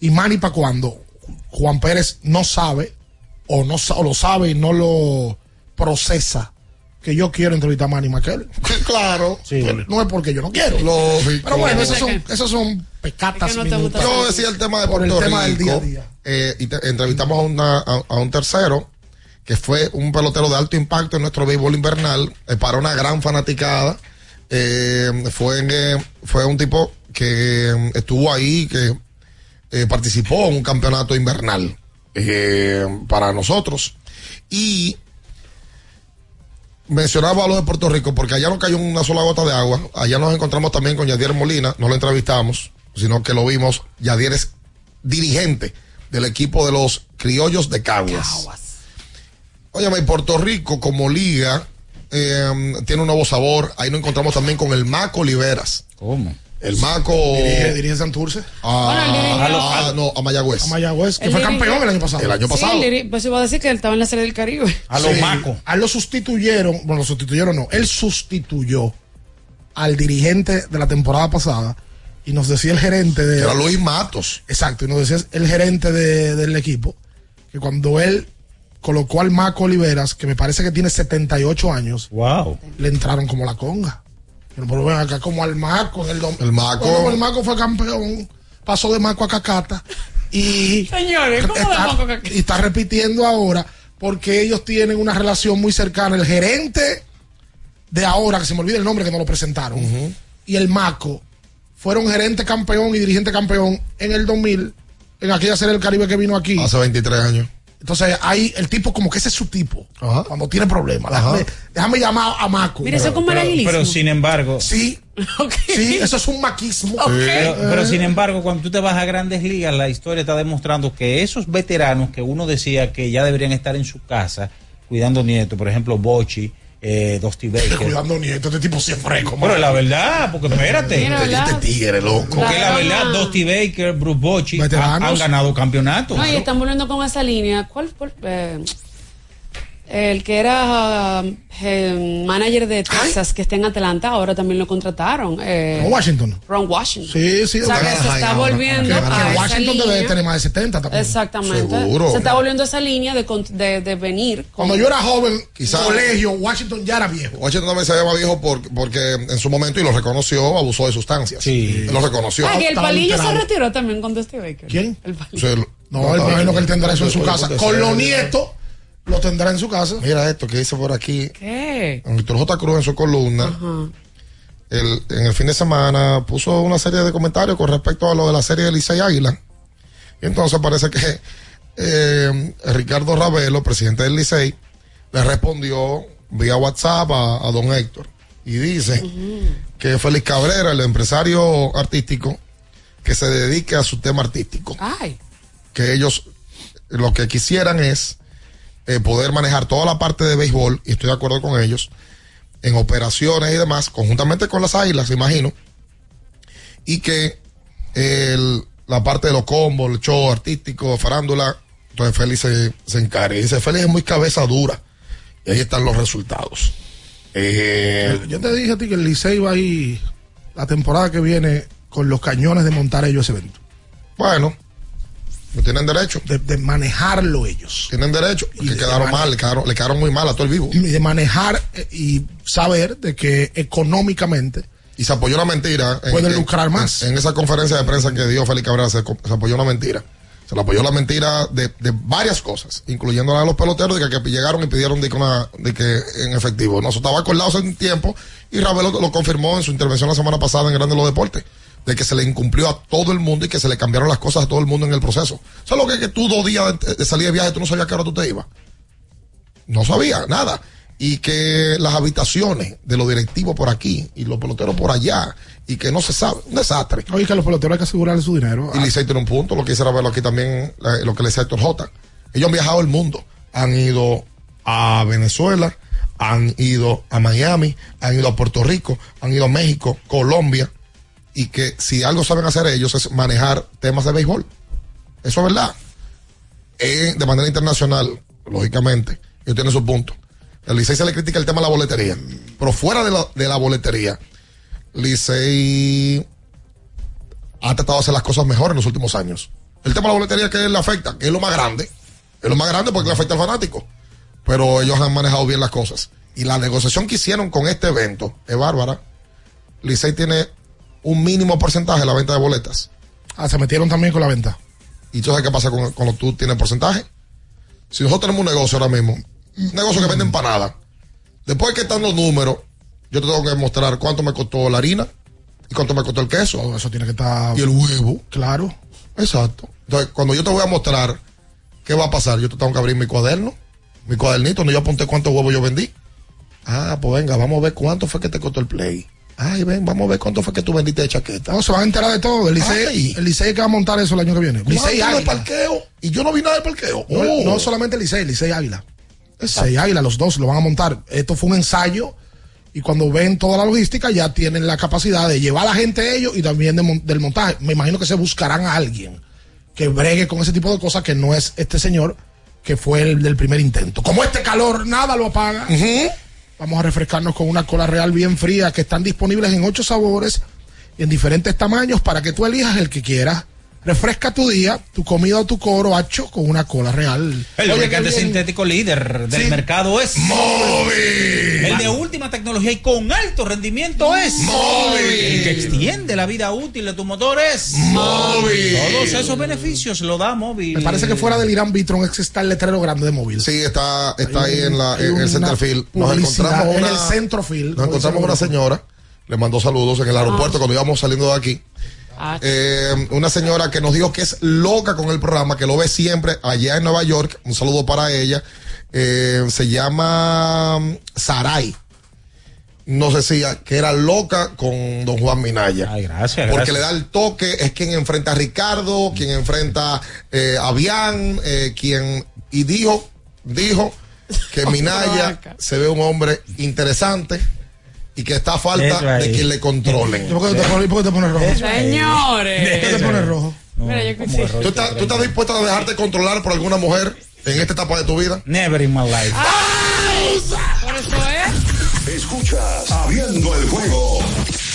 y Manny para cuando Juan Pérez no sabe o no o lo sabe y no lo procesa que yo quiero entrevistar a Manny Maquel. claro. No es porque yo no quiero. Lógico. Pero bueno, esos son, esos son pecatas Es que no. Yo decía el tema de Por el tema del día a día. eh, y te- entrevistamos a, una- a- a un tercero que fue un pelotero de alto impacto en nuestro béisbol invernal eh, para una gran fanaticada. Eh, fue, en, eh, fue un tipo que eh, estuvo ahí, que eh, participó en un campeonato invernal eh, para nosotros. Y mencionaba lo de Puerto Rico porque allá no cayó una sola gota de agua. Allá nos encontramos también con Yadier Molina, no lo entrevistamos, sino que lo vimos. Yadier es dirigente del equipo de los criollos de Caguas. Óyeme, Puerto Rico como liga eh, tiene un nuevo sabor. Ahí nos encontramos también con el Maco Oliveras. ¿Cómo? El Maco. Dirige, dirige Santurce. A, Bueno, dirige- a- a- no, a Mayagüez. A Mayagüez, que fue dirige- campeón el año pasado. El año Sí, pasado. diri- pues iba a decir que él estaba en la serie del Caribe. Sí. A él lo sustituyeron, bueno, lo sustituyeron no, él sustituyó al dirigente de la temporada pasada y nos decía el gerente de... Que era Luis Matos. Exacto, y nos decía el gerente de- del equipo que cuando él colocó al Maco Oliveras, que me parece que tiene 78 años, wow. le entraron como la conga. Pero, pero ven acá como al Maco en el dom- El Maco. Bueno, el Maco fue campeón, pasó de Maco a Cacata y Señores, ¿cómo de está, Maco a Cacata? y está repitiendo ahora porque ellos tienen una relación muy cercana. El gerente de ahora, que se me olvida el nombre que nos lo presentaron, y el Maco fueron gerente campeón y dirigente campeón en el 2000, en aquella serie del Caribe que vino aquí. Hace 23 años. Entonces, ahí el tipo, como que ese es su tipo, cuando tiene problemas. Déjame, déjame llamar a Maco. Mira, eso es como Pero, pero sin embargo, Sí, *laughs* sí, eso es un maquismo. pero, pero Eh. sin embargo, cuando tú te vas a grandes ligas, la historia está demostrando que esos veteranos que uno decía que ya deberían estar en su casa cuidando nietos, por ejemplo, Bochi, eh, Dusty Baker. *laughs* Cuidando nietos, este tipo sí es fresco. Pero la verdad, porque espérate. Este tigre, loco. Porque la La verdad, Dusty Baker, Bruce Bochy han ganado campeonatos. No, y están volviendo con esa línea. ¿Cuál fue? eh, el que era eh, manager de Texas, que está en Atlanta, ahora también lo contrataron. eh, ¿No, Washington? Ron Washington. Sí, sí. O sea, que se está ahora. volviendo que a esa Washington línea. debe tener más de 70 también. Exactamente. Seguro. Se está volviendo a esa línea de, de, de venir. con- Cuando yo era joven, Quizá- colegio, Washington ya era viejo. Washington también se ve más viejo por- porque en su momento, y lo reconoció, abusó de sustancias. Sí. Lo reconoció. Ah, que el palillo se retiró también con Dusty Baker. ¿Quién? El palillo. O sea, No, él me imagino que él tendrá eso en su casa. Con los nietos, lo tendrá en su casa. Mira esto que dice por aquí. ¿Qué? Víctor J. Cruz en su columna. el- en el fin de semana puso una serie de comentarios con respecto a lo de la serie de Licey Águila. Y entonces parece que eh, Ricardo Ravelo, presidente del Licey, le respondió vía WhatsApp a, a don Héctor. Y dice que Félix Cabrera, el empresario artístico, que se dedique a su tema artístico. Ay. Que ellos lo que quisieran es eh, poder manejar toda la parte de béisbol, y estoy de acuerdo con ellos, en operaciones y demás, conjuntamente con las águilas, imagino, y que el- la parte de los combos, el show artístico, farándula, entonces Félix se, se encarga. Y dice, Félix es muy cabeza dura, y ahí están los resultados. Eh, Yo te dije a ti que el Licey va a ir la temporada que viene con los cañones de montar ellos ese evento. bueno, no tienen derecho. De, de manejarlo ellos. Tienen derecho, Y de- quedaron mal, le quedaron, le quedaron muy mal a todo el vivo. Y de manejar eh, y saber de que económicamente Y se apoyó una mentira. en- Pueden en- lucrar más. En, en esa conferencia de prensa que dio Félix Cabrera se, apoyó una mentira. Se le apoyó la mentira de, de varias cosas, incluyendo la de los peloteros, de que, que llegaron y pidieron de que, una- de que en efectivo. No, eso estaba acordado hace un tiempo y Ravelo lo, lo confirmó en su intervención la semana pasada en Grande los Deportes, de que se le incumplió a todo el mundo y que se le cambiaron las cosas a todo el mundo en el proceso. ¿Sabes lo que es que tú dos días de, salir de viaje, tú no sabías a qué hora tú te ibas? No sabía nada. Y que las habitaciones de los directivos por aquí y los peloteros por allá, y que no se sabe, un desastre. Oye, que a los peloteros hay que asegurarle su dinero. Y Licey tiene un punto, lo que quisiera verlo aquí también, lo que le decía Héctor J. Ellos han viajado el mundo, han ido a Venezuela, han ido a Miami, han ido a Puerto Rico, han ido a México, Colombia, y que si algo saben hacer ellos es manejar temas de béisbol. Eso es verdad. En- de manera internacional, lógicamente, ellos tienen su punto. El Licey se le critica el tema de la boletería, pero fuera de la, de la boletería, Licey ha tratado de hacer las cosas mejor en los últimos años. El tema de la boletería que le afecta, que es lo más grande, es lo más grande porque le afecta al fanático. Pero ellos han manejado bien las cosas. Y la negociación que hicieron con este evento es bárbara. Licey tiene un mínimo porcentaje en la venta de boletas. Ah, se metieron también con la venta. ¿Y tú sabes qué pasa con- cuando tú tienes porcentaje? Si nosotros tenemos un negocio ahora mismo, un negocio que vende empanadas, después que están los números, yo te tengo que mostrar cuánto me costó la harina y cuánto me costó el queso. Todo eso tiene que estar. Y el huevo. Claro. Exacto. Entonces, cuando yo te voy a mostrar qué va a pasar, yo te tengo que abrir mi cuaderno, mi cuadernito, donde yo apunté cuántos huevos yo vendí. Ah, pues venga, vamos a ver cuánto fue que te costó el play. Ay, ven, vamos a ver cuánto fue que tú vendiste de chaqueta. No, se van a enterar de todo. El Licey, el Licey que va a montar eso el año que viene. Licey ¿Cuánto de Águila. parqueo? Y yo no vi nada de parqueo. No, Oh. no solamente Licey, Licey Águila. Licey Águila, los dos lo van a montar. Esto fue un ensayo y cuando ven toda la logística ya tienen la capacidad de llevar a la gente ellos y también de del montaje. Me imagino que se buscarán a alguien que bregue con ese tipo de cosas que no es este señor que fue el del primer intento. Como este calor nada lo apaga, vamos a refrescarnos con una cola real bien fría que están disponibles en ocho sabores en diferentes tamaños para que tú elijas el que quieras. Refresca tu día, tu comida o tu coro hacho con una cola real. El lubricante sintético líder del Sí. mercado es Móvil. El de última tecnología y con alto rendimiento es Móvil. El que extiende la vida útil de tu motor es Móvil. Todos esos beneficios lo da móvil. Me parece que fuera del Irán Vitron está el letrero grande de móvil. Sí, está, está Hay ahí en, la, en el Centerfield. Nos encontramos en una, el Centrofield, Nos encontramos una señora, le mandó saludos en el aeropuerto Ah. cuando íbamos saliendo de aquí. Eh, una señora que nos dijo que es loca con el programa, que lo ve siempre allá en Nueva York. Un saludo para ella. Eh, se llama Saray. Nos decía que era loca con don Juan Minaya. Ay, gracias. Porque gracias. le da el toque, es quien enfrenta a Ricardo, quien enfrenta eh, a Bian, eh, quien. Y dijo, dijo que *laughs* Minaya se ve un hombre interesante y que está a falta Eso ahí. de quien le controle. ¿Y por qué te pones, y por qué te pones rojo? Señores. ¿Por qué te pones rojo? Mira, yo que sí. ¿Tú estás, tú estás dispuesta a dejarte controlar por alguna mujer en esta etapa de tu vida? Never in my life. Por eso es. Escuchas Abriendo el juego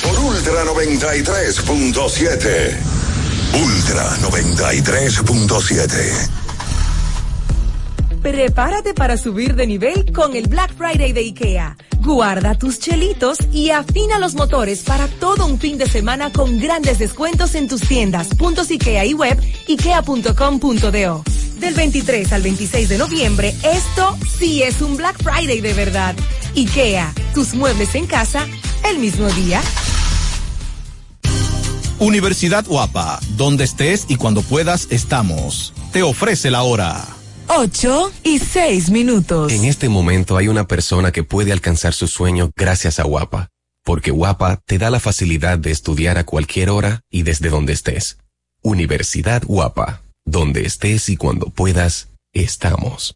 por Ultra 93.7. Ultra 93.7. Prepárate para subir de nivel con el Black Friday de IKEA. Guarda tus chelitos y afina los motores para todo un fin de semana con grandes descuentos en tus tiendas, puntos IKEA y web, ikea.com.do. Del 23 al 26 de noviembre, esto sí es un Black Friday de verdad. IKEA, tus muebles en casa, el mismo día. Universidad Guapa, donde estés y cuando puedas estamos. Te ofrece la hora. 8 y 6 minutos. En este momento hay una persona que puede alcanzar su sueño gracias a Guapa, porque Guapa te da la facilidad de estudiar a cualquier hora y desde donde estés. Universidad Guapa, donde estés y cuando puedas, estamos.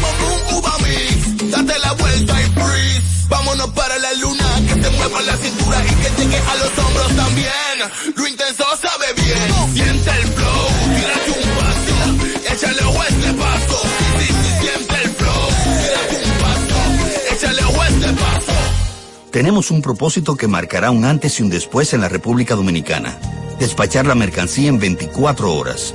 Bom, boom, uva mix. Date la vuelta y freeze. Vámonos para la luna, que te mueva la cintura y que llegue a los hombros también. Lo intenso sabe bien. Siente el flow, tírate un paso, échale a este paso. Sí, sí, siente el flow. Tírate un paso, échale a este paso. Tenemos un propósito que marcará un antes y un después en la República Dominicana. Despachar la mercancía en 24 horas.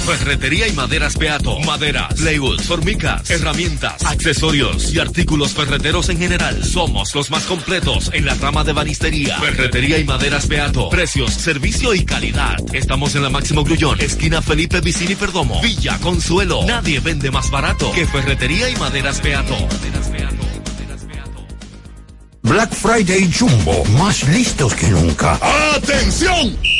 Ferretería y maderas Beato. Maderas, labels, formicas, herramientas, accesorios y artículos ferreteros en general. Somos los más completos en la rama de banistería. Ferretería y maderas Beato. Precios, servicio y calidad. Estamos en la Máximo Grullón, esquina Felipe Vicini Perdomo. Villa Consuelo. Nadie vende más barato que Ferretería y maderas Beato. Black Friday Jumbo, más listos que nunca. ¡Atención!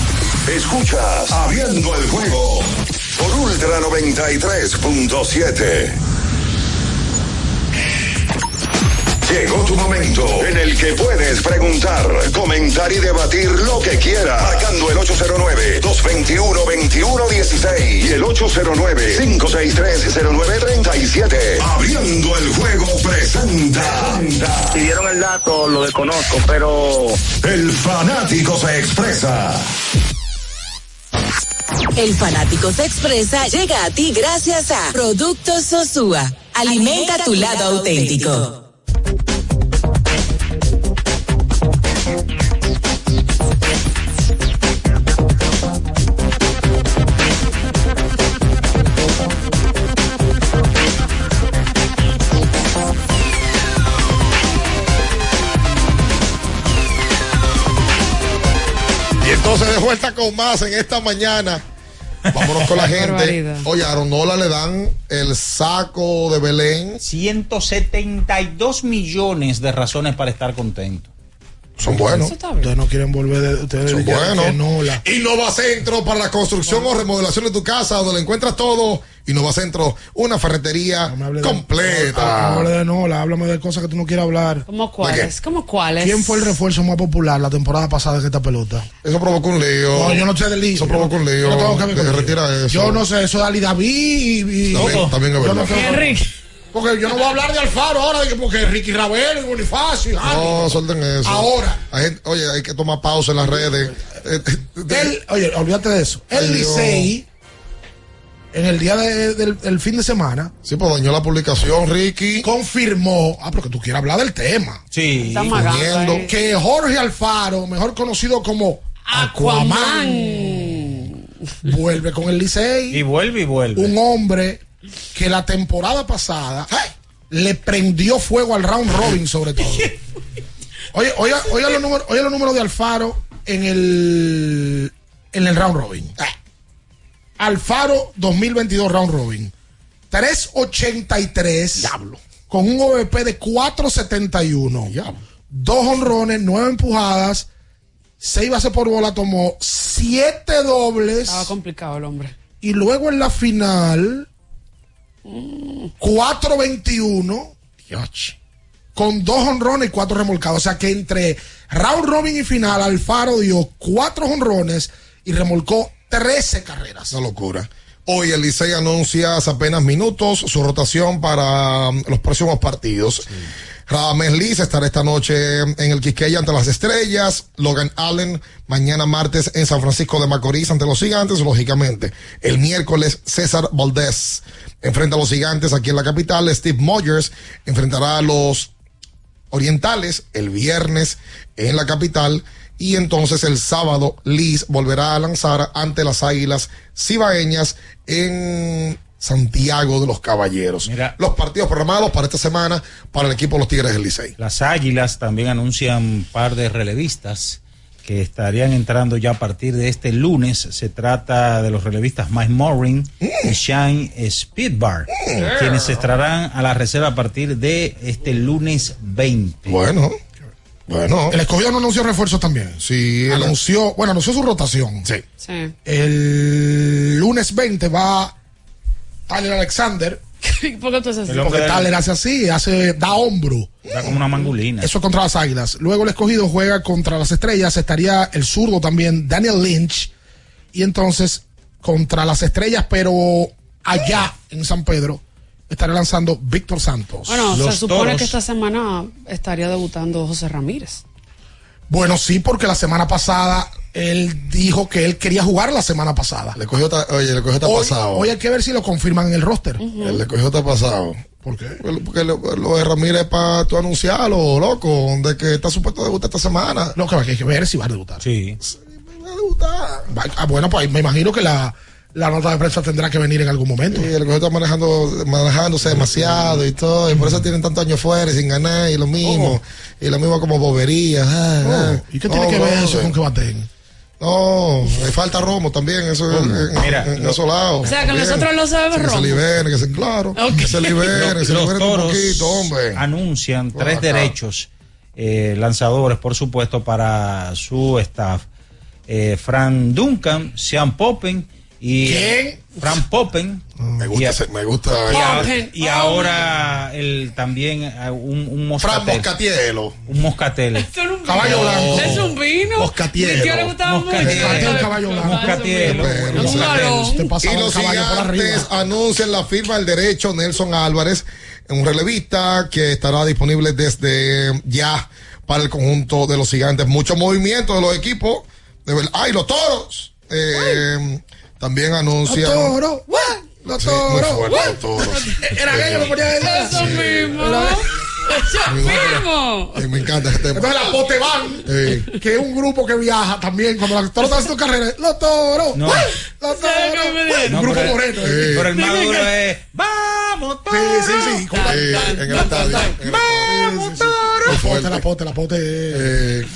Escuchas Abriendo el juego por Ultra 93.7. Llegó tu momento en el que puedes preguntar, comentar y debatir lo que quieras. Marcando el 809-221-2116 y el 809-563-0937. Abriendo el juego presenta. Si dieron el dato, lo desconozco, pero. El fanático se expresa. El fanático se expresa llega a ti gracias a Productos Sosúa. Alimenta tu lado auténtico. Entonces de vuelta con más en esta mañana. Vámonos con la gente. Oye, a Aronola le dan el saco de Belén. 172 millones de razones para estar contento. Son buenos. Ustedes no quieren volver de. Ustedes Son buenos. la- Innovacentro para la construcción o remodelación de tu casa, donde lo encuentras todo. Innovacentro, una ferretería completa. No hable de Nola, háblame de cosas que tú no quieres hablar. ¿Cómo cuáles? ¿Cómo cuáles? ¿Quién fue el refuerzo más popular la temporada pasada de esta pelota? Eso provocó un lío. No, yo no sé del lío. Eso provocó un lío. Yo no tengo que ver con Que lío. retira eso. Yo no sé, eso de Ali David y. y- También- también es Yo no verdad. Porque yo no voy a hablar de Alfaro ahora, de que porque Ricky Ravelo y Bonifacio. No, suelten eso. Ahora. Hay gente- oye, hay que tomar pausa en las redes. El- oye, olvídate de eso. El. Licey, en el día de- del el fin de semana, Sí, pues dañó la publicación, Ricky. confirmó, ah, pero que tú quieres hablar del tema. Sí. Está magando ahí. que Jorge Alfaro, mejor conocido como Aquaman, Aquaman. vuelve con el Licey. Y vuelve y vuelve. Un hombre que la temporada pasada le prendió fuego al round robin, sobre todo. *laughs* Oye, oye, oye los números, oye los números de Alfaro en el en el round robin. Alfaro 2022 round robin. 383. Diablo. Con un OVP de 471. Dos honrones, nueve empujadas, seis bases por bola tomó, siete dobles. Estaba complicado el hombre. Y luego en la final, 4-21. Dios. Con dos honrones y cuatro remolcados. O sea que entre round robin y final, Alfaro dio cuatro honrones y remolcó 13 carreras. Una locura. Hoy el Licey anuncia hace apenas minutos su rotación para um, los próximos partidos. Radamés Liz estará esta noche en el Quisqueya ante las Estrellas. Logan Allen mañana martes en San Francisco de Macorís ante los Gigantes, lógicamente. El miércoles César Valdés enfrenta a los Gigantes aquí en la capital. Steve Moyers enfrentará a los Orientales el viernes en la capital y entonces el sábado Liz volverá a lanzar ante las Águilas Cibaeñas en Santiago de los Caballeros. Los partidos programados para esta semana para el equipo de los Tigres del Licey. Las Águilas también anuncian un par de relevistas que estarían entrando ya a partir de este lunes. Se trata de los relevistas Mike Morin y Shane Speedbar, quienes estarán a la reserva a partir de este lunes 20. Bueno, bueno. El escogido no anunció refuerzos también. Sí. Anunció, bueno, anunció su rotación. Sí. Sí. El lunes 20 va Tyler Alexander. *laughs* ¿Por qué tú haces así? Porque Tyler hace así, hace, da hombro. Da como una mangulina. Eso contra las águilas. Luego el escogido juega contra las estrellas. Estaría el zurdo también, Daniel Lynch. Y entonces contra las estrellas, pero allá en San Pedro estará lanzando Víctor Santos. Bueno, se supone que esta semana estaría debutando José Ramírez. Bueno, sí, porque la semana pasada él dijo que él quería jugar la semana pasada. Le cogió, oye, le cogió esta pasado. Hoy hay que ver si lo confirman en el roster. Él le cogió esta pasado. ¿Por qué? Porque lo, de Ramírez para tú anunciarlo, loco, de que está supuesto a debutar esta semana. Lo que hay que ver si va a debutar. Sí. Va a debutar. Ah, bueno, pues me imagino que la, la nota de prensa tendrá que venir en algún momento. Sí, el cogió está manejando, manejándose demasiado y todo, y por eso tienen tantos años fuera y sin ganar, y lo mismo, oh. y lo mismo como bobería. Ah, oh. ah. ¿Y qué tiene que ver eso con que baten? No, hay falta romo también, eso en, Mira, en, esos lados. O sea, que nosotros lo sabemos romo. Que se libere, que se, claro, que se libere, los, se libere un poquito, hombre. Anuncian tres derechos eh, lanzadores, por supuesto, para su staff. Eh, Fran Duncan, Sean Poppen y ¿Quién? Fran Poppen. Me gusta, me gusta. Y, ahora el, también eh, un, un moscatel. Fran Moscatielo. Un moscatel. Caballo blanco. Es un vino. Moscatielo. ¿Qué le gustaba mucho? caballo blanco. Moscatielo. Y los gigantes anuncian la firma del derecho Nelson Álvarez, un relevista que estará disponible desde ya para el conjunto de los gigantes. Mucho movimiento de los equipos. ¡Ay, los toros! Eh, también anuncia. Los toros. Los toros. los toros. Era que ponía Eso mismo. Eso mismo. Me encanta este tema. Entonces la Poteban, que es un grupo que viaja también cuando los toros están haciendo carreras. Los toros. No. Los toros. Un grupo moreno. Pero el más duro es. ¡Vamos, toros! Sí, sí, sí. En el estadio. ¡Vamos, toros! La pote, la pote, la pote.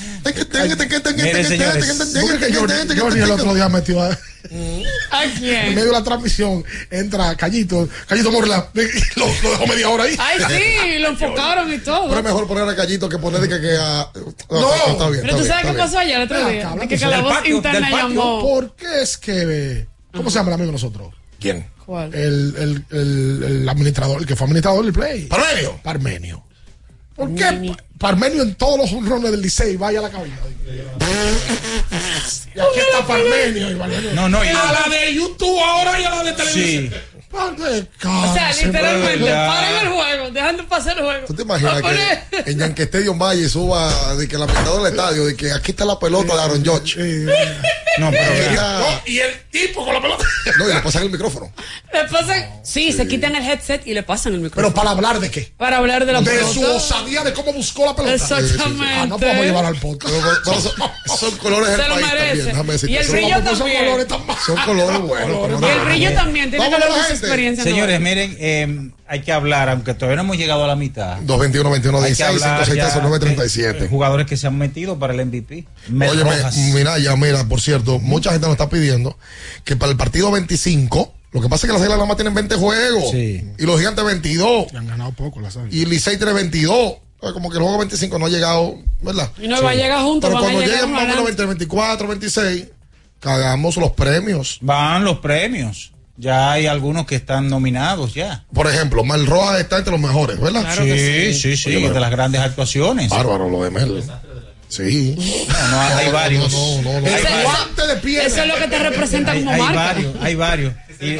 Johnny el otro día metió a... ¿A quién? En medio de la transmisión entra Callito, Callito Morla, *laughs* lo, lo dejó media hora ahí. Ay, sí, lo enfocaron y todo. Pero es mejor poner a Callito que poner que, que a. No, está bien. Pero tú sabes qué pasó ayer el otro día. Que, que la voz interna llamó. ¿Por qué es que. ¿Cómo se llama el amigo de nosotros? ¿Quién? ¿Cuál? El, el, el, el administrador, el que fue administrador del Play. Parmenio. Parmenio. ¿Por qué Parmenio en todos los honrones del Licey vaya a la cabina? *laughs* y aquí está Parmenio. Y Parmenio. No, no, y a la de YouTube ahora y a la de televisión. Sí. O sea, literalmente, paren el juego, dejando pasar el juego. ¿Tú te imaginas que en Yankee Stadium Valle suba de que la mitad del estadio, de que aquí está la pelota de Aaron Judge? No, pero y el tipo con la pelota. No, y le pasan el micrófono. Le pasan, sí, se quitan el headset y le pasan el micrófono. Pero para hablar de qué? Para hablar de la pelota. De su osadía de cómo buscó la pelota. Exactamente. Ah, no podemos llevar al podcast. *laughs* son, colores del país merece. también. Y el brillo también. Son colores tan Son colores buenos. Y el brillo también. Tiene experiencia. Señores, miren, eh, hay que hablar, aunque todavía no hemos llegado a la mitad. 221 21 16 563 937 Jugadores que se han metido para el MVP. Oye, mira, ya, mira, por cierto, mucha gente nos está pidiendo que para el partido 25, lo que pasa es que las águilas nada más tienen 20 juegos. Y los gigantes 22. Y han ganado poco las águilas. Y Licey tiene 22. Como que el juego 25 no ha llegado, ¿verdad? Y no va a llegar juntos. Pero cuando lleguen más o menos 20, 24, 26, cagamos los premios. Van los premios. Ya hay algunos que están nominados ya. Por ejemplo, Mel Rojas está entre los mejores, ¿verdad? sí, sí, sí, de las grandes actuaciones. Bárbaro lo de Mel. Sí. No, no, hay varios. No, no, no. Eso es lo que te representa como hay, marca. Hay varios, hay varios.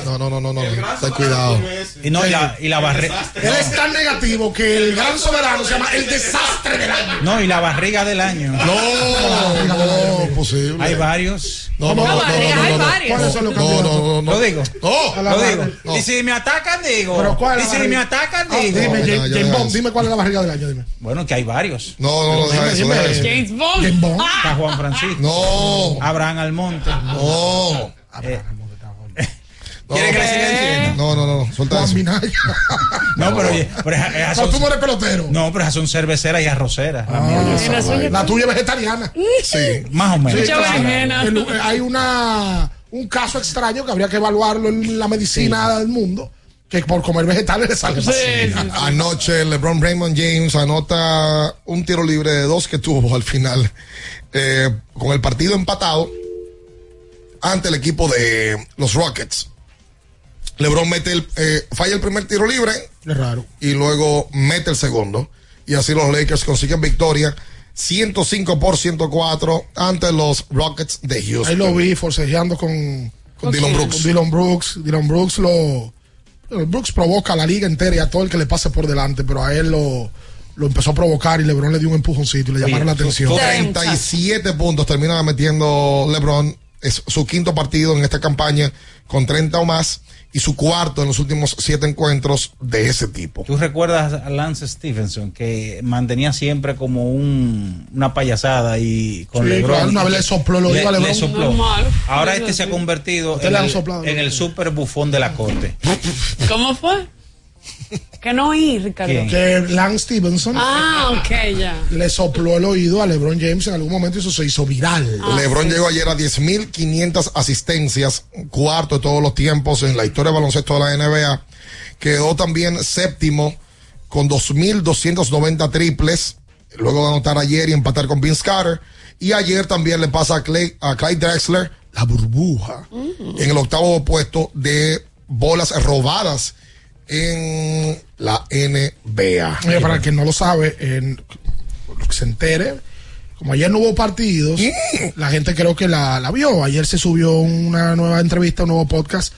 No, no, no, no, no. Ten cuidado. Y no, y la, y la barriga. Él es tan negativo que el gran soberano se llama el desastre del año. No, y la barriga del año. No, no, no, posible. Hay varios. No, no, no, no, hay varios. No, no, no. Lo digo. No, lo digo. Y si me atacan, digo. Pero cuál y si me atacan, digo. Dime, James Bond, dime cuál es la barriga del año, dime. Bueno, que hay varios. No, no, no, James Bond. James Bond. Está Juan Francisco. No. Abraham Almonte. No. ¿Quiere que le siga diciendo? No, no, no, suelta eso. *laughs* No, pero, pero esas son, tú no eres pelotero. No, pero esas son cerveceras y arroceras. la tuya es vegetariana. Sí. Más o menos. hay una un caso extraño que habría que evaluarlo en la medicina del mundo que por comer vegetales le sale Anoche LeBron Raymond James anota un tiro libre de dos que tuvo al final eh, con el partido empatado ante el equipo de los Rockets. LeBron mete el, eh, falla el primer tiro libre. Es raro. Y luego mete el segundo. Y así los Lakers consiguen victoria 105 por 104 ante los Rockets de Houston. Ahí lo vi forcejeando con, Con Dylan Brooks. Dylan Brooks. Dylan Brooks lo. Brooks provoca a la liga entera y a todo el que le pase por delante, pero a él lo, lo empezó a provocar y LeBron le dio un empujoncito y le llamaron la atención. 37 puntos termina metiendo LeBron. Es su quinto partido en esta campaña con 30 o más y su cuarto en los últimos siete encuentros de ese tipo. ¿Tú recuerdas a Lance Stevenson que mantenía siempre como un, una payasada y con Sí, LeBron? claro, una vez le sopló oído Le- a LeBron. le sopló. Normal. Ahora este se ha convertido en el, soplado. en el super bufón de la corte. ¿Cómo fue? Que no oí, Ricardo. Que Lance Stevenson Ah, ok, ya. le sopló el oído a LeBron James en algún momento y eso se hizo viral. Ah, LeBron llegó ayer a 10.500 asistencias, cuarto de todos los tiempos en la historia de baloncesto de la NBA. Quedó también séptimo con 2.290 triples, luego de anotar ayer y empatar con Vince Carter. Y ayer también le pasa a, Clay, a Clyde Drexler la burbuja en el octavo puesto de bolas robadas en la NBA. Oye, para el que no lo sabe, en, lo que se entere, como ayer no hubo partidos, la gente creo que la, la vio. Ayer se subió una nueva entrevista, un nuevo podcast,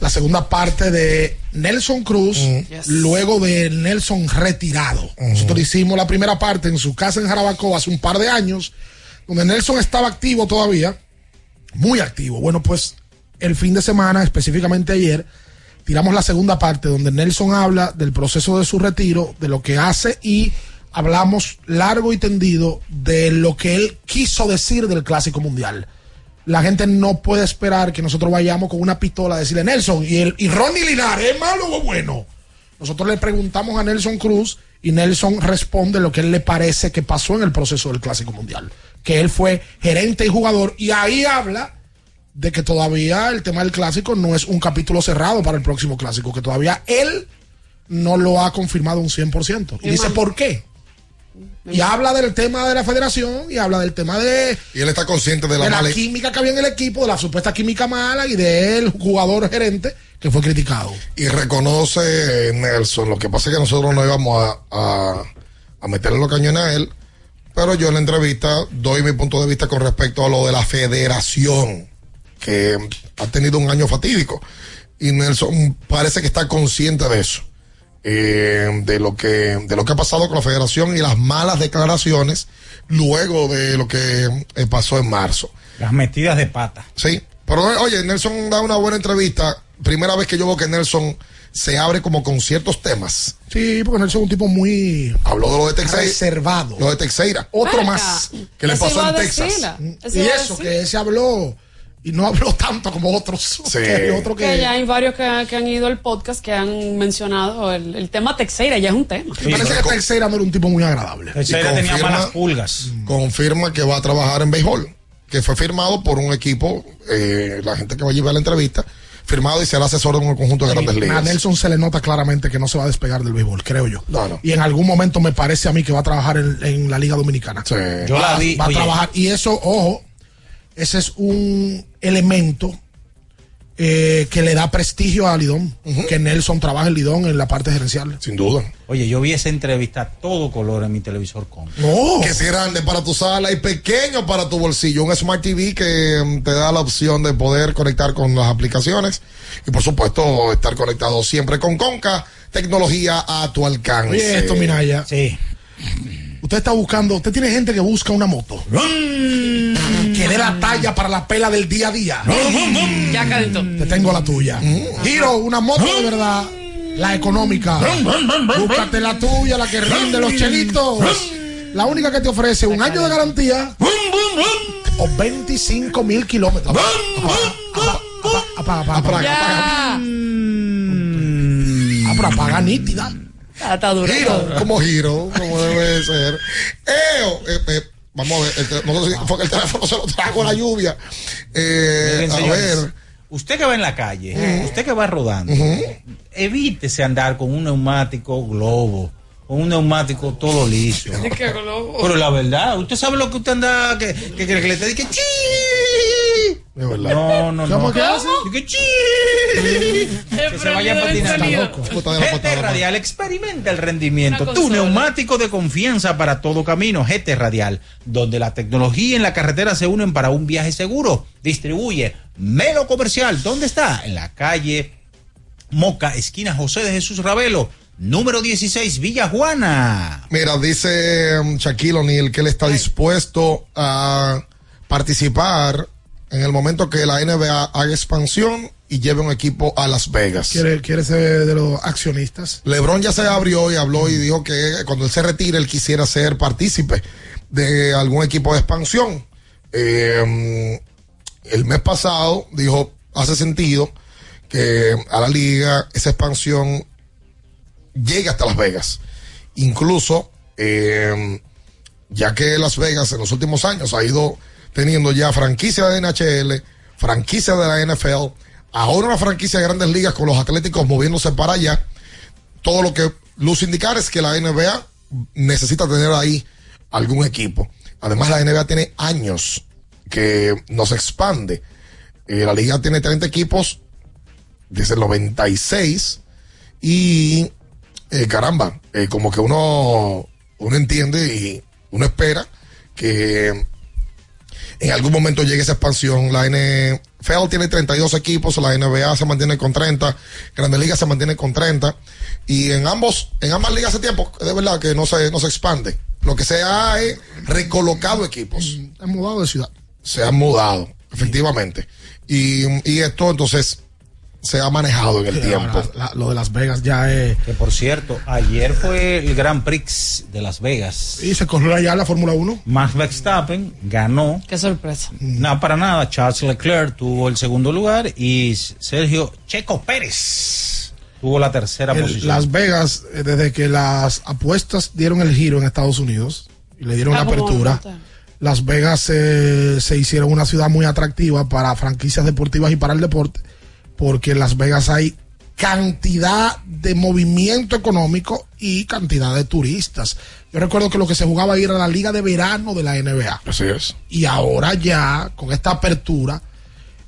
la segunda parte de Nelson Cruz, luego de Nelson retirado. Nosotros hicimos la primera parte en su casa en Jarabacoa hace un par de años, donde Nelson estaba activo todavía, muy activo. Bueno, pues el fin de semana, específicamente ayer, tiramos la segunda parte donde Nelson habla del proceso de su retiro, de lo que hace y hablamos largo y tendido de lo que él quiso decir del Clásico Mundial. La gente no puede esperar que nosotros vayamos con una pistola a decirle Nelson y, el, y Ronnie Linares, ¿es malo o bueno? Nosotros le preguntamos a Nelson Cruz y Nelson responde lo que él le parece que pasó en el proceso del Clásico Mundial. Que él fue gerente y jugador y ahí habla de que todavía el tema del clásico no es un capítulo cerrado para el próximo clásico, que todavía él no lo ha confirmado un 100%. Y dice, ¿por qué? Y habla del tema de la federación y habla del tema de, Y él está consciente de la de la mala química que había en el equipo, de la supuesta química mala y del jugador gerente que fue criticado. y reconoce Nelson. Lo que pasa es que nosotros no íbamos a, a, a meterle los cañones a él, pero yo en la entrevista doy mi punto de vista con respecto a lo de la federación, que ha tenido un año fatídico. Y Nelson parece que está consciente de eso. eh, de lo que de lo que ha pasado con la federación y las malas declaraciones luego de lo que eh, pasó en marzo. Las metidas de pata. Sí, pero oye, Nelson da una buena entrevista. Primera vez que yo veo que Nelson se abre como con ciertos temas. Sí, porque Nelson es un tipo muy Habló de lo de Texeira. reservado. Lo de Texeira. Otro más que le pasó en Texas. decirla, eso y eso, que ese habló y no habló tanto como otros. *laughs* Sí. Que otro Que ya hay varios que, que han ido al podcast que han mencionado el, el tema Texeira, ya es un tema. Me parece que Teixeira no era un tipo muy agradable. Texeira Y tenía confirma- malas pulgas. Confirma que va a trabajar en béisbol, que fue firmado por un equipo, eh, la gente que va a llevar la entrevista, firmado y será asesor de un conjunto de grandes A ligas. Nelson se le nota claramente que no se va a despegar del béisbol, creo yo. No, no. Y en algún momento me parece a mí que va a trabajar en, en la Liga Dominicana. Sí. Yo va, la vi. va a trabajar. Y eso, ojo, ese es un elemento eh, que le da prestigio a Lidón. Que Nelson trabaja en Lidón en la parte gerencial. Sin duda. Oye, yo vi esa entrevista a todo color en mi televisor con. No. Que es grande para tu sala y pequeño para tu bolsillo. Un Smart TV que mm, te da la opción de poder conectar con las aplicaciones y por supuesto estar conectado siempre con Conca, tecnología a tu alcance. Oye, esto, Minaya. Sí. Usted está buscando, usted tiene gente que busca una moto. Que dé la talla para la pela del día a día. Ya calentó. Te tengo la tuya. Giro, una moto de verdad. La económica. Búscate la tuya, la que rinde los chelitos. La única que te ofrece un año de garantía o 25 mil kilómetros. Apaga, apaga, apaga. Ah, apaga nítida. Ah, Está duro. Giro, como giro, como debe ser. Eo, eh, eh, vamos a ver, el, te- no sé si fue que el teléfono se lo trajo la lluvia. Eh, Miren, a señores, ver. Usted que va en la calle, usted que va rodando, evítese andar con un neumático globo, con un neumático todo liso. *laughs* Pero la verdad, usted sabe lo que usted anda, que, que, que le te dice, "Chi". No, no, no. ¿Cómo que hace? Que, *laughs* que se vaya patinando. GT Radial, experimenta el rendimiento. Tu neumático de confianza para todo camino. GT Radial, donde la tecnología y la carretera se unen para un viaje seguro. Distribuye Melo Comercial. ¿Dónde está? En la calle Moca, esquina José de Jesús Ravelo. Número 16, Villa Juana. Mira, dice um, Shaquille O'Neal que él está dispuesto a participar en el momento que la NBA haga expansión y lleve un equipo a Las Vegas. ¿Quiere, quiere ser de los accionistas? LeBron ya se abrió y habló y dijo que cuando él se retire, él quisiera ser partícipe de algún equipo de expansión. Eh, el mes pasado dijo, hace sentido que a la liga esa expansión llegue hasta Las Vegas. Incluso, eh, ya que Las Vegas en los últimos años ha ido teniendo ya franquicia de NHL, franquicia de la NFL, ahora una franquicia de grandes ligas con los atléticos moviéndose para allá. Todo lo que luce indicar es que la NBA necesita tener ahí algún equipo. Además, la NBA tiene años que nos expande. Eh, la liga tiene 30 equipos desde el 96 y eh, caramba, eh, como que uno, uno entiende y uno espera que en algún momento llegue esa expansión. La NFL tiene 32 equipos, la NBA se mantiene con 30, Grandes Ligas se mantiene con 30 y en ambos, en ambas ligas hace tiempo, de verdad que no se, no se expande. Lo que se ha es recolocado equipos. Mm, han mudado de ciudad. Se han mudado, efectivamente. Y, y esto entonces se ha manejado en el tiempo. lo de Las Vegas ya es. Que por cierto, ayer fue el Grand Prix de Las Vegas. Y se corrió allá la Fórmula 1. Max Verstappen ganó. Qué sorpresa. No, para nada. Charles Leclerc tuvo el segundo lugar y Sergio Checo Pérez tuvo la tercera posición. Las Vegas, eh, desde que las apuestas dieron el giro en Estados Unidos y le dieron la apertura. Las Vegas eh, se hicieron una ciudad muy atractiva para franquicias deportivas y para el deporte porque en Las Vegas hay cantidad de movimiento económico y cantidad de turistas. Yo recuerdo que lo que se jugaba ahí era la liga de verano de la NBA. Así es. Y ahora ya, con esta apertura,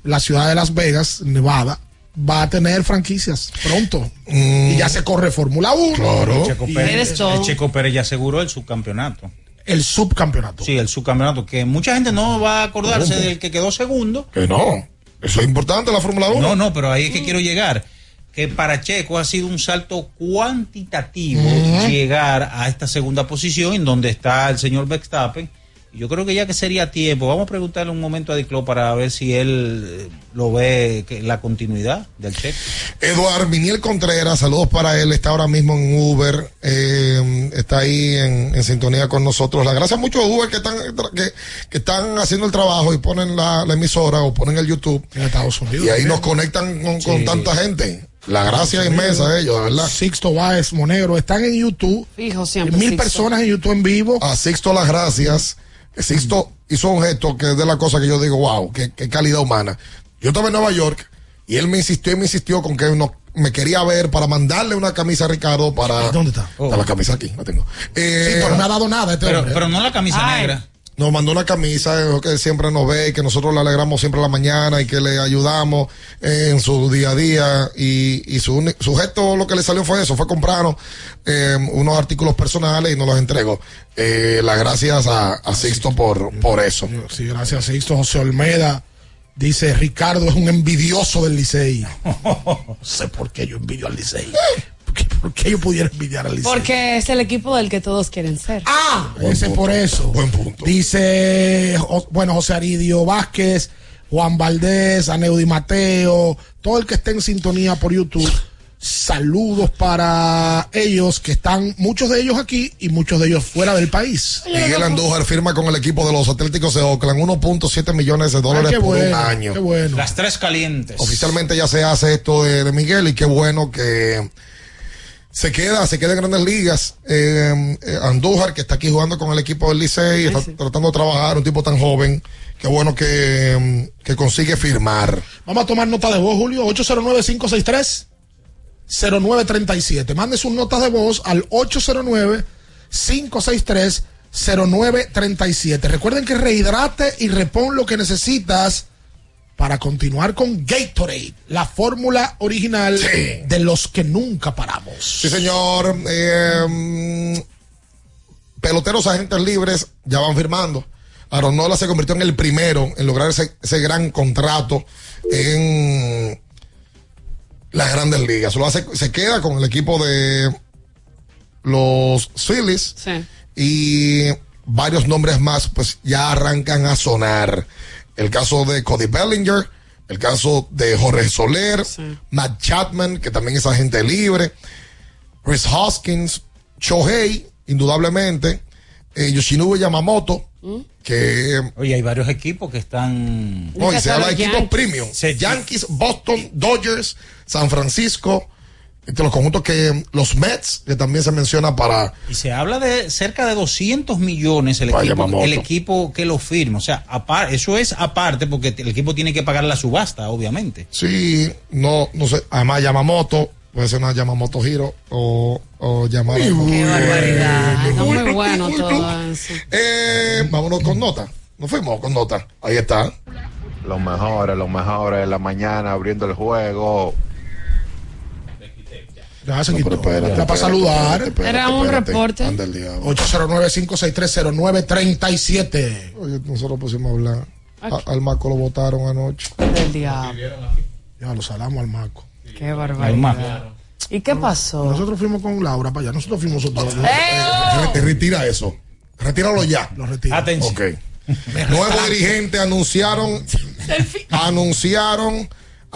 la ciudad de Las Vegas, Nevada, va a tener franquicias pronto. Mm. Y ya se corre Fórmula 1. Claro. El Checo, Pérez, el Checo Pérez ya aseguró el subcampeonato. El subcampeonato. Sí, el subcampeonato, que mucha gente no va a acordarse ¿Cómo? del que quedó segundo. Que no. Eso es importante la Fórmula 1. No, no, pero ahí es que quiero llegar. Que para Checo ha sido un salto cuantitativo llegar a esta segunda posición en donde está el señor Verstappen. Yo creo que ya que sería tiempo, vamos a preguntarle un momento a Diclo para ver si él eh, lo ve que la continuidad del Checo. Eduard Miniel Contreras, saludos para él, está ahora mismo en Uber, eh, está ahí en, en sintonía con nosotros. La gracias mucho a Uber que están, que, que están haciendo el trabajo y ponen la, la emisora o ponen el YouTube. En Estados Unidos. Y ahí también. nos conectan con, tanta gente. La gracia inmensa a ellos, de verdad. Sixto Báez, Monegro, están en YouTube. Fijo siempre. Mil Sixto. personas en YouTube en vivo. A Sixto las gracias. Sixto hizo un gesto que es de la cosa que yo digo, wow, qué, qué calidad humana. Yo estaba en Nueva York y él me insistió y me insistió con que no, me quería ver para mandarle una camisa a Ricardo para... ¿Dónde está? Está la camisa aquí, la tengo. Eh, Sí, pero no me ha dado nada este Pero, hombre. pero no la camisa Ay. negra. Nos mandó una camisa eh, que siempre nos ve y que nosotros le alegramos siempre a la mañana y que le ayudamos eh, en su día a día y, y su, su gesto lo que le salió fue eso, fue comprarnos eh, unos artículos personales y nos los entregó. Eh, las gracias a, a Sixto por, por eso. Sí, gracias, Sixto. José Olmeda dice, Ricardo es un envidioso del Licey. *laughs* no sé por qué yo envidio al Licey. ¿Por qué, por qué yo pudiera envidiar al Licey? Porque es el equipo del que todos quieren ser. Ah, ese por eso. Buen punto. Dice, bueno, José Aridio Vázquez, Juan Valdés, Aneudi Mateo, todo el que esté en sintonía por YouTube. Saludos para ellos que están, muchos de ellos aquí y muchos de ellos fuera del país. Miguel Andújar firma con el equipo de los Atléticos de Oakland 1.7 millones de dólares Ah, qué por un año. qué bueno. Las tres calientes. Oficialmente ya se hace esto de, de Miguel y qué bueno que se queda, se queda en grandes ligas. Eh, eh, Andújar, que está aquí jugando con el equipo del Licey, está tratando de trabajar, un tipo tan joven. Qué bueno que, mm, que consigue firmar. Vamos a tomar nota de voz, Julio. 809-563-0937. Mande sus notas de voz al 809-563-0937. Recuerden que rehidrate y repon lo que necesitas para continuar con Gatorade, la fórmula original de los que nunca paramos. Sí, señor. Eh, peloteros agentes libres ya van firmando. Aronola se convirtió en el primero en lograr ese, ese gran contrato en las grandes ligas. Solo hace, se queda con el equipo de los Phillies y varios nombres más pues ya arrancan a sonar. El caso de Cody Bellinger, el caso de Jorge Soler, Matt Chapman, que también es agente libre, Chris Hoskins, Shohei, indudablemente, eh, Yoshinobu Yamamoto, ¿Mm? que... Oye, hay varios equipos que están... No, y se habla de equipos premium. Yankees, Boston, Dodgers, San Francisco, entre los conjuntos que los Mets, que también se menciona para... Y se habla de cerca de 200 millones el, equipo, el equipo que lo firma. O sea, apar, eso es aparte porque el equipo tiene que pagar la subasta, obviamente. Sí, no, no sé. Además, Yamamoto, puede ser una Yamamoto Giro o, o llamar... Qué barbaridad. Muy bueno todo eso. Eh, vámonos con nota. Nos fuimos con nota. Ahí está. Los mejores, los mejores de la mañana abriendo el juego. Ya se quitó. Ya para saludar. Era un reporte. 809-56309-37. Oye, nosotros pusimos a hablar. A- al Maco lo votaron anoche. Del diablo. Ya lo salamos al Maco. Qué barbaridad. ¿Y qué pasó? Nosotros fuimos con Laura para allá. Nosotros fuimos nosotros. Eh, re- retira eso. Retíralo ya. Lo retiro. Atención. Ok. Nuevo dirigente anunciaron. *laughs* anunciaron.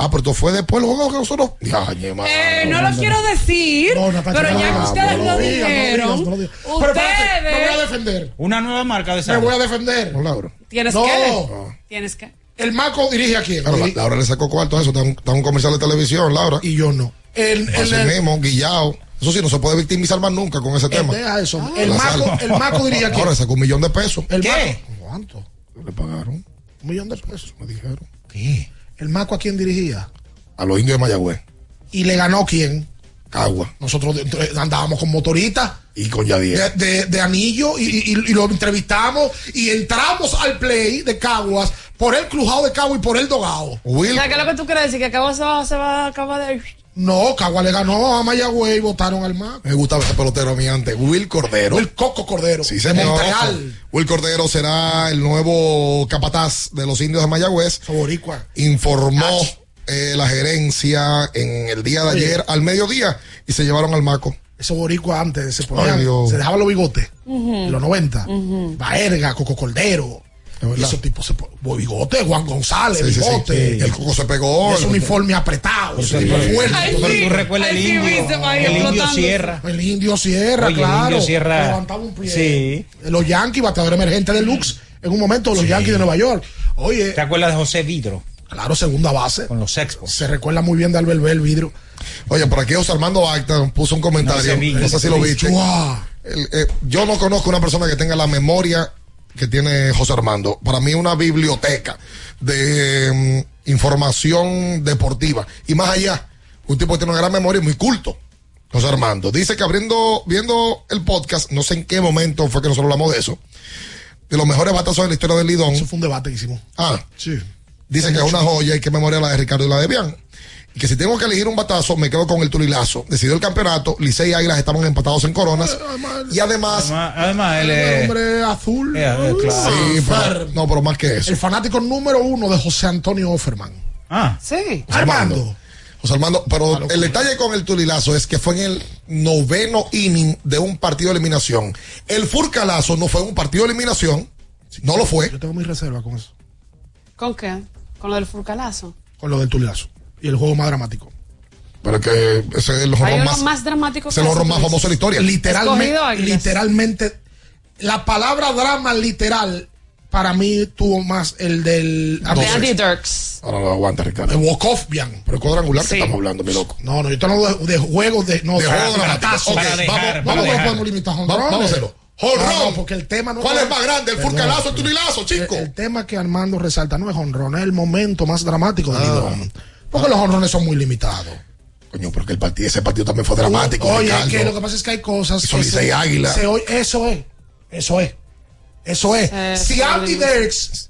Ah, pero esto fue después del juego que nosotros. Eh, no lo quiero decir, pero ya que ustedes lo dijeron, Pero espérate, me voy a ustedes defender. Una nueva marca de Me sal. voy a defender. No, Laura. tienes No. que tienes que El Maco dirige a quién. Claro, la- Laura le sacó cuarto a eso. Está un, está un comercial de televisión, Laura. Y yo no. El, el, el- mismo, guillao. Eso sí, no se puede victimizar más nunca con ese tema. deja eso. El Maco, el Maco dirige a quién. Ahora le sacó un millón de pesos. El ¿Qué? Maco. ¿Cuánto? Le pagaron. Un millón de pesos. Me dijeron. ¿Qué? El Maco a quién dirigía. A los indios de Mayagüez. Y le ganó quién. Cagua. Nosotros andábamos con motorita. Y con Yadier. de, de- de anillo y, y- y lo entrevistamos y entramos al play de Caguas por el crujado de Cagua y por el dogado. Will. ¿Sabes qué es lo que tú quieres decir? Que acabo se va, se va a acabar de. No, Cagua le ganó a Mayagüez y votaron al Maco. Me gustaba ese pelotero a mí antes. Will Cordero. El Coco Cordero. Sí, de señor. Montreal. Will Cordero será el nuevo capataz de los indios de Mayagüez. Boricua. Informó eh, la gerencia en el día de Oye. ayer al mediodía y se llevaron al Maco. Esos boricuas antes se ponían, Ay, se dejaban los bigotes. En los 90. Ujú. Baerga, Coco Cordero. Y esos tipos se bigote, Juan González, Sí, sí, sí. bigote. El coco se pegó. Ese uniforme apretado. Fuerte. Ay, Tú, sí. tú recuerdas el indio. el indio. Sierra. El indio Sierra, Oye, el claro. Indio Sierra. Levantaba un pie. Sí. Los Yankees, bateador emergente de Lux, en un momento, los Yankees de Nueva York. Oye, ¿Te acuerdas de José Vidro? claro, segunda base. Con los Expos. Se recuerda muy bien de Albert Bell, vidrio. Oye, por aquí José Armando Acta puso un comentario. No, sé si lo viste. El- eh, yo no conozco una persona que tenga la memoria que tiene José Armando. Para mí una biblioteca de mm, información deportiva. Y más allá, un tipo que tiene una gran memoria y muy culto. José Armando. Dice que abriendo, viendo el podcast, no sé en qué momento fue que nosotros hablamos de eso, de los mejores batazos de la historia del Lidón. Eso fue un debate que hicimos. Ah, Sí. dice que es una joya y que memoria la de Ricardo y la de Bian. Y que si tengo que elegir un batazo, me quedo con el Tulilazo. Decidió el campeonato, Licey y Águilas estaban empatados en coronas. Y además, Además, además, él El es. hombre azul. Eh, eh, claro. sí, pero, no, pero más que eso. El fanático número uno de José Antonio Offerman. Ah, Sí. Armando. José Armando, pero el detalle con el Tulilazo es que fue en el noveno inning de un partido de eliminación. El Furcalazo no fue un partido de eliminación, no lo fue. Yo tengo mi reserva con eso. ¿Con qué? Con lo del furcalazo. Con lo del Tulilazo. Y el juego más dramático. Pero es que ese es el Hay horror más, más dramático es el horror más famoso de la historia. Literalmente, literalmente, la palabra drama literal para mí tuvo más el del De Andy Dirks. Ahora no aguanta, Ricardo. el walk-off, bien. Pero el cuadrangular Sí. que estamos hablando, mi loco. No, no, yo estoy hablando de, de juegos de, no, De juego para- dramático. para- Ok, Para dejar, vamos, para ¿Cómo vamos, podemos limitar a vamos, a hacerlo. Jonrón. No, porque el tema no ¿Cuál es más grande, el. Furcalazo o el Tulilazo, chico? El, el tema que Armando resalta no es jonrón, es el momento más dramático Ah. del Lidón. Porque los jonrones son muy limitados. Coño, porque el partido, ese partido también fue dramático. Oye, Ricardo. que lo que pasa es que hay cosas. Eso se- Águila. se oye- eso es. Eso es. Eso es. Si. Andy Dirks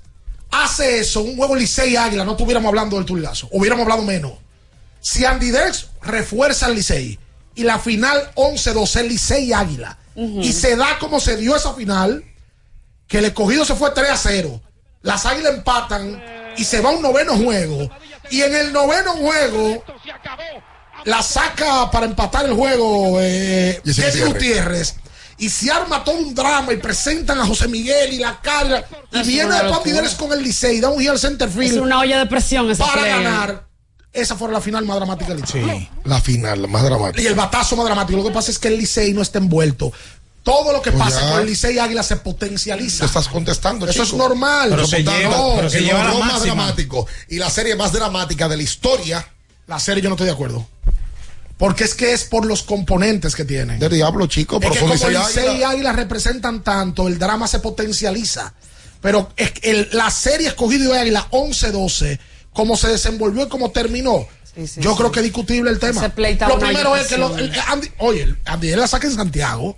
hace eso, un juego Licey Águila, no estuviéramos hablando del Tulilazo, hubiéramos hablado menos. Si Andy Dex refuerza al Licey y la final 11-12 Licey Águila, y se da como se dio esa final, que el escogido se fue 3 a 0, las Águilas empatan y se va a un noveno juego, y en el noveno juego la saca para empatar el juego eh, Jesse Gutiérrez. Gutiérrez. Y se arma todo un drama y presentan a José Miguel y la carga. Y Es viene locura. Videres con el Licey, da un giro al center field Es una olla de presión esa para play. ganar. Esa fue la final más dramática del Licey. La final, la más dramática. Y el batazo más dramático. Lo que pasa es que el Licey no está envuelto. Todo lo que Pues pasa ya. con el Licey Águila se potencializa. Te estás contestando, Eso chico. es normal. Pero se lleva, no, pero se el lleva la más dramático y la serie más dramática de la historia. La serie yo no estoy de acuerdo. Porque es que es por los componentes que tienen. De diablo, chico, Es pero que son como Licey y Águila. Águila representan tanto, el drama se potencializa. Pero es que el- la serie escogido de Águila 11-12, como se desenvolvió y como terminó, yo creo que es discutible el tema. Lo primero es que lo- agitación. el- Andy- oye, el- Andy la saca en Santiago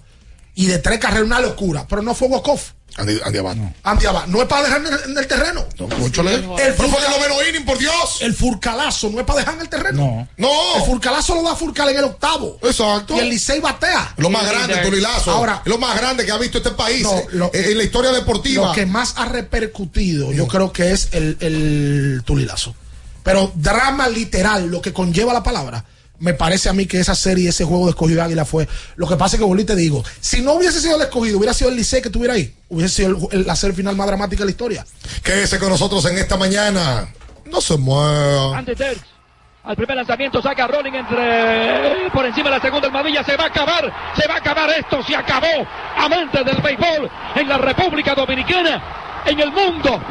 y de tres carreras una locura, pero no fue walk-off. Andy, Andy Abad. Andy Abad, no es para dejar en el, en el terreno. Cónchale. El Pero fue furca- el noveno inning, por Dios. El furcalazo no es para dejar en el terreno. No. El furcalazo lo da Furcal en el octavo. Exacto. Y el Licey batea. Lo más grande, Tulilazo. Ahora, es lo más grande que ha visto este país No, eh, lo- eh, en la historia deportiva. Lo que más ha repercutido, yo creo que es el, el tulilazo. Pero drama literal, lo que conlleva la palabra, me parece a mí que esa serie, ese juego de escogido de águila fue. Lo que pasa es que, volví te digo, si no hubiese sido el escogido, hubiera sido el Licey que estuviera ahí, hubiese sido el- el- la serie final más dramática de la historia. Quédese con nosotros en esta mañana. No se mueva. Andy Terz. Al primer lanzamiento saca Rolling entre por encima de la segunda almohadilla. Se va a acabar, se va a acabar esto, se acabó. Amantes del béisbol en la República Dominicana, en el mundo.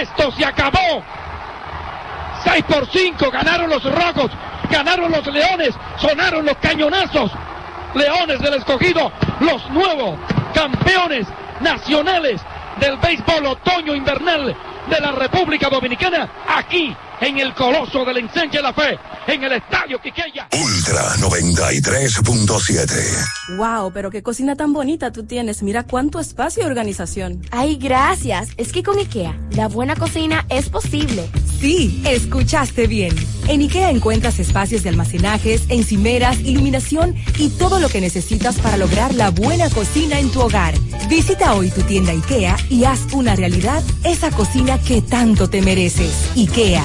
Esto se acabó. 6 por 5 ganaron los rojos, ganaron los leones, sonaron los cañonazos. Leones del escogido, los nuevos campeones nacionales del béisbol otoño invernal de la República Dominicana, aquí en el Coloso del Ensanche La Fe, en el Estadio Quiqueya. Ultra 93.7. Wow, pero qué cocina tan bonita tú tienes. Mira cuánto espacio y organización. Ay, gracias. Es que con IKEA, la buena cocina es posible. Sí, escuchaste bien. En IKEA encuentras espacios de almacenajes, encimeras, iluminación y todo lo que necesitas para lograr la buena cocina en tu hogar. Visita hoy tu tienda IKEA y haz una realidad esa cocina que tanto te mereces. IKEA,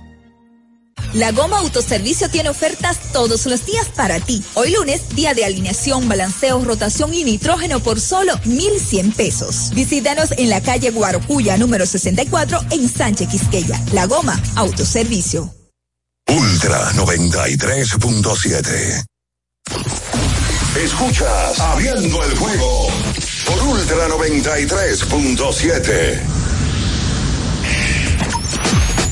La Goma Autoservicio tiene ofertas todos los días para ti. Hoy lunes, día de alineación, balanceo, rotación y nitrógeno por solo 1,100 pesos. Visítanos en la calle Guarocuya, número 64, en Sánchez Quisqueya. La Goma Autoservicio. Ultra 93.7. Escuchas Abriendo el juego por Ultra 93.7.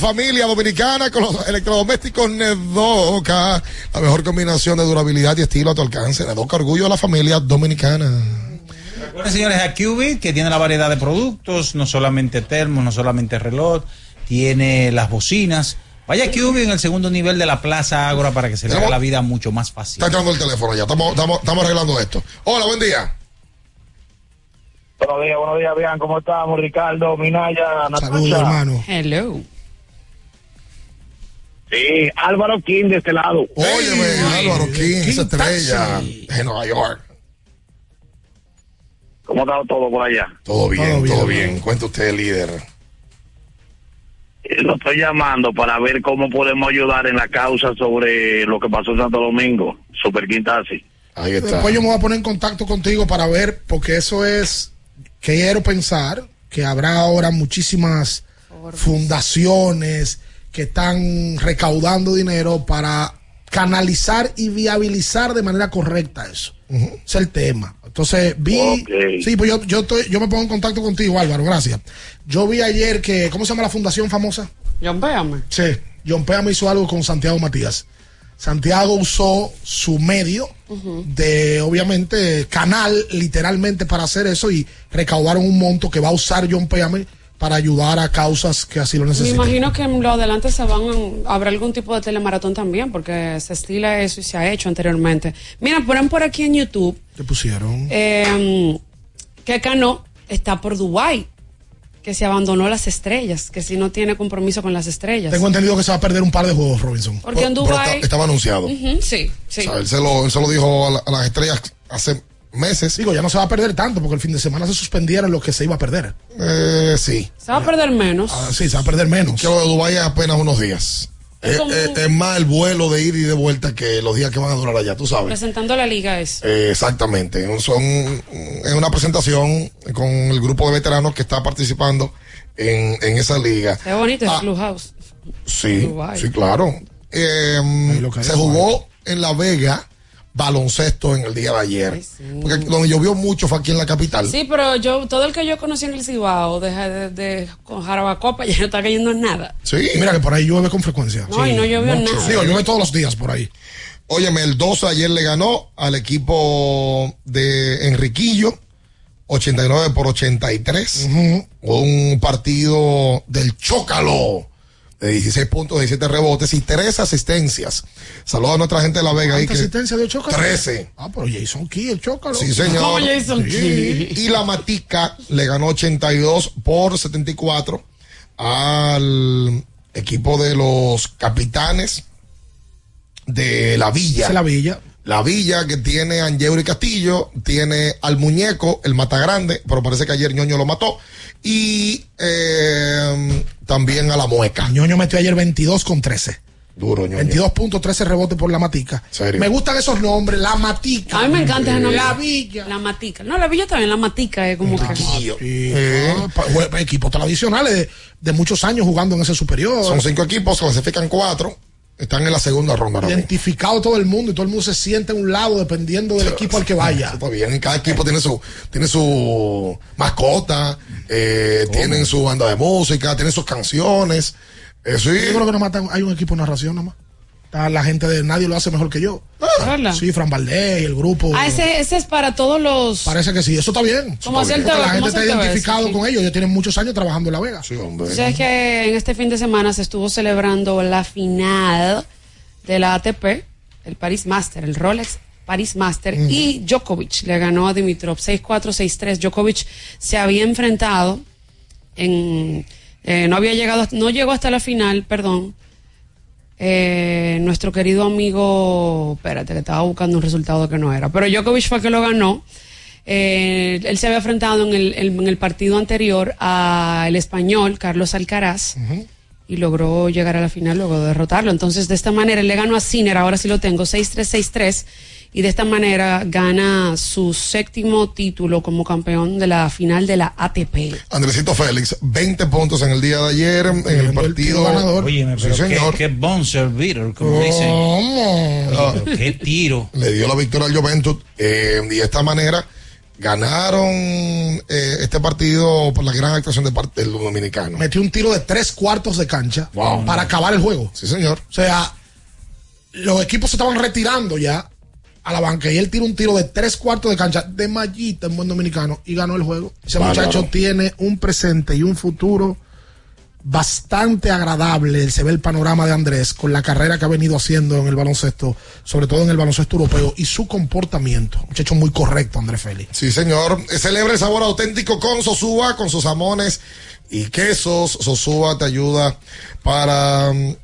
La familia dominicana con los electrodomésticos Nedoca. La mejor combinación de durabilidad y estilo a tu alcance. Nedoca, orgullo de la familia dominicana. Recuerden, señores, a Cubit, que tiene la variedad de productos, no solamente termos, no solamente reloj, tiene las bocinas. Vaya a Cubit en el segundo nivel de la Plaza Ágora para que se le haga la vida mucho más fácil. Está entrando el teléfono ya. Estamos, estamos, estamos arreglando esto. Hola, buen día. Buenos días, buenos días, bien, ¿cómo estamos? Ricardo, Minaya, Natacha. Saludos, hermano. Hello. Sí, Álvaro King de este lado. Óyeme, Álvaro King, esa estrella de Nueva York. ¿Cómo está todo por allá? Todo bien, todo bien. Cuenta usted, líder. Eh, Lo estoy llamando para ver cómo podemos ayudar en la causa sobre lo que pasó en Santo Domingo, Super Quintasi. Ahí está. Después yo me voy a poner en contacto contigo para ver, porque eso es, quiero pensar que habrá ahora muchísimas fundaciones que están recaudando dinero para canalizar y viabilizar de manera correcta eso. Ese es el tema. Entonces vi, sí, pues yo, yo, estoy- yo me pongo en contacto contigo, Álvaro, gracias. Yo vi ayer que, ¿cómo se llama la fundación famosa? John Péame. Sí, John Péame hizo algo con Santiago Matías. Santiago usó su medio de, obviamente, canal literalmente para hacer eso y recaudaron un monto que va a usar John Péame para ayudar a causas que así lo Me necesitan. imagino que en lo adelante se van a, habrá algún tipo de telemaratón también, porque se estila eso y se ha hecho anteriormente. Mira, ponen por aquí en YouTube ¿Qué pusieron? eh, que Cano está por Dubai, que se abandonó las estrellas, que si no tiene compromiso con las estrellas. Tengo entendido que se va a perder un par de juegos, Robinson. Porque en Pero está- Dubai estaba anunciado. Sí, sí. O sea, él, se lo, él se lo dijo a, la- a las estrellas hace meses. Digo, ya no se va a perder tanto porque el fin de semana se suspendieron lo que se iba a perder. Eh, sí. Se va a perder menos. Ah, sí, se va a perder menos. Que lo de Dubái es apenas unos días. Es, Como- es- es más el vuelo de ir y de vuelta que los días que van a durar allá, tú sabes. Presentando la liga es. Eh, exactamente. Son, es una presentación con el grupo de veteranos que está participando en, en esa liga. Ve bonito Ah. el Clubhouse. Sí, sí, claro. Eh, se jugó en La Vega baloncesto en el día de ayer. Porque donde llovió mucho fue aquí en la capital. Sí, pero yo, todo el que yo conocí en el Cibao, de, de, de- con Jarabacopa, *laughs* ya no está cayendo en nada. Sí. Mira que por ahí llueve con frecuencia. No, y no llovió mucho. nada. Digo, llueve todos los días por ahí. Óyeme, el 12 ayer le ganó al equipo de Enriquillo, 89 por 83. Un partido del Chócalo de 16 puntos, 17 rebotes y 3 asistencias. Saludos a nuestra gente de La Vega ahí. ¿Cuánta Que, asistencia dio Chócalo? 13. Ah, pero Jason Key, el Chócalo. Sí, señor. ¿Cómo Jason Sí. Key? Y la Matica le ganó 82 por 74 al equipo de los capitanes de la Villa. Esa es la Villa. La Villa que tiene a Angeuri Castillo, tiene al muñeco, el Matagrande, pero parece que ayer Ñoño lo mató. Y eh, también a la Mueca. Ñoño metió ayer 22 con 13. Duro, Ñoño. 22 puntos, 13 rebotes por la matica. Serio. Me gustan esos nombres, la matica. A mí me encanta ese nombre. La Villa. La Matica. No, la Villa también, la Matica es como que. Ah, pa- jue- equipos tradicionales de, de muchos años jugando en ese superior. Son cinco equipos, clasifican cuatro. Están en la segunda ronda. identificado todo el mundo y todo el mundo se siente a un lado dependiendo del equipo al que vaya. Está bien, cada equipo tiene su, tiene su mascota, eh, tienen su banda de música, tienen sus canciones. Eh, sí. Yo creo que no matan, hay un equipo de narración nomás. Está la gente de nadie lo hace mejor que yo. ¿Verdad? Sí, Fran Valdés y el grupo. Ah, ese, ese es para todos los. Parece que sí, eso está bien. Porque La ¿Cómo gente está identificado Sí. con ellos. Ellos tienen muchos años trabajando en La Vega. Sí, hombre. Sabes que en este fin de semana se estuvo celebrando la final de la ATP, el Paris Master, el Rolex Paris Master, y Djokovic le ganó a Dimitrov 6-4, 6-3. Djokovic se había enfrentado en. eh, no había llegado, no llegó hasta la final, perdón. Eh, nuestro querido amigo, espérate, que estaba buscando un resultado que no era, pero Djokovic fue que lo ganó. Eh, él se había enfrentado en el, el- en el partido anterior al español Carlos Alcaraz y logró llegar a la final luego de derrotarlo. Entonces, de esta manera, él le ganó a Sinner, ahora sí lo tengo, 6-3, 6-3, y de esta manera gana su séptimo título como campeón de la final de la ATP. Andresito Félix, 20 puntos en el día de ayer en el partido. Óyeme, Sí, pero señor. qué, qué beater, como dicen. Ah, Pero qué tiro. le dio la victoria al Juventus eh, y de esta manera ganaron eh, este partido por la gran actuación de parte del dominicano. Metió un tiro de tres cuartos de cancha Wow. para acabar el juego. Sí, señor. O sea, los equipos se estaban retirando ya a la banca y él tira un tiro de tres cuartos de cancha de mallita en buen dominicano y ganó el juego. Ese muchacho tiene un presente y un futuro bastante agradable. Se ve el panorama de Andrés con la carrera que ha venido haciendo en el baloncesto, sobre todo en el baloncesto europeo y su comportamiento. Muchacho muy correcto, Andrés Félix. Sí, señor. Celebra el sabor auténtico con Sosúa, con sus jamones y quesos. Sosúa te ayuda para mm,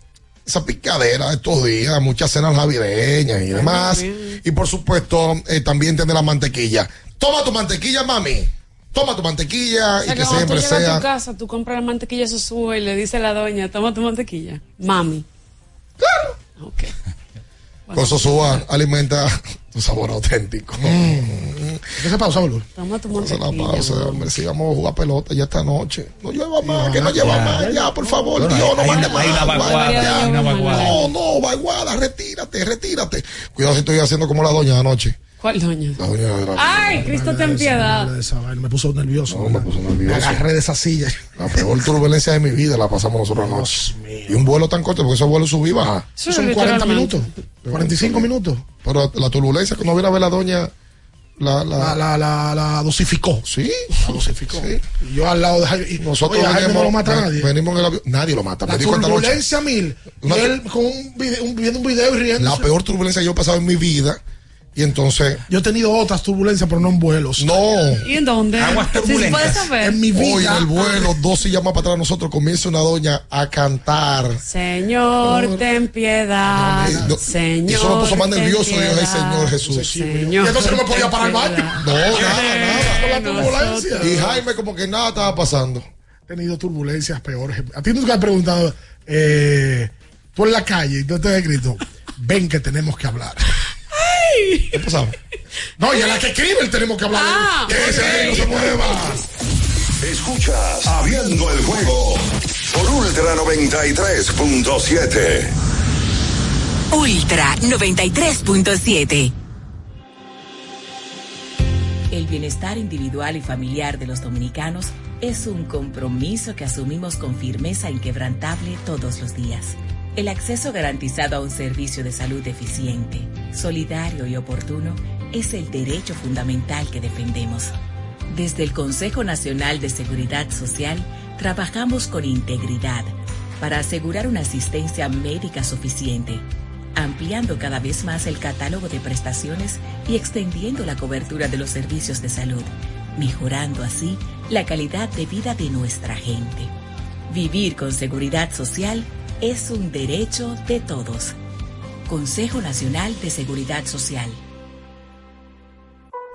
esa picadera de estos días, muchas cenas navideñas y demás. Y por supuesto, eh, también tiene la mantequilla. Toma tu mantequilla, mami. Toma tu mantequilla O sea, y que que cuando tú siempre llegas a sea. tu casa, tú compras la mantequilla Sosúa y le dice a la doña, toma tu mantequilla. Mami. Claro. Ok. Con Sosúa alimenta tu sabor auténtico. ¿Qué se? Toma tu Vamos a la mantequilla. pausa, hombre. Si vamos a jugar pelota ya esta noche. No lleva más, que no lleva ya. más, ya, por favor. Bueno, Dios, no mande una- más, una vaguada, ya. hay una vaguada. No, no, vaguada, retírate, retírate. Cuidado si estoy haciendo como la doña anoche. ¿Cuál doña? La doña de la- Ay, Cristo ten piedad. Me puso nervioso. No, me puso Me nervioso. agarré de esa silla. La peor turbulencia de mi vida la pasamos nosotros anoche. Y un vuelo tan corto, porque esos vuelos subí y baja. Sí, Son 40 literalmente. minutos, 45 minutos. Pero la turbulencia que no viene a ver la doña, la, La, la, la, la, la dosificó. sí, La dosificó. sí. Y yo al lado de Jaime. y- Nosotros Oye, a Jaime venimos, no lo mata ven- nadie. venimos en el avión, nadie lo mata. La Me turbulencia mil. Una- y él con un video, un- viendo un video y riendo. La peor turbulencia que yo he pasado en mi vida. Y entonces, Yo he tenido otras turbulencias, pero no en vuelos. no. ¿Y en dónde? Aguas ¿Sí se turbulentas. puede saber? En mi vida. Hoy en el vuelo, dos sillas más para atrás de nosotros, comienza una doña a cantar. Señor, ten piedad. Eh, no, Señor. eso me puso más nervioso, yo, ay, piedad. Señor Jesús. Señor, Y entonces no me podía parar piedad. No, nada, nada. Con la turbulencia. Y Jaime como que nada estaba pasando. He tenido turbulencias peores. A ti nunca has preguntado, eh, tú en la calle y tú te has escrito, ven que tenemos que hablar. ¿Qué pasaba? *laughs* No, y a la que escribe el tenemos que hablar. Ah, que ese ahí no se mueva. Escuchas Abriendo el juego por Ultra 93.7. Ultra 93.7. El bienestar individual y familiar de los dominicanos es un compromiso que asumimos con firmeza inquebrantable todos los días. El acceso garantizado a un servicio de salud eficiente, solidario y oportuno es el derecho fundamental que defendemos. Desde el Consejo Nacional de Seguridad Social trabajamos con integridad para asegurar una asistencia médica suficiente, ampliando cada vez más el catálogo de prestaciones y extendiendo la cobertura de los servicios de salud, mejorando así la calidad de vida de nuestra gente. Vivir con seguridad social es un derecho de todos. Consejo Nacional de Seguridad Social.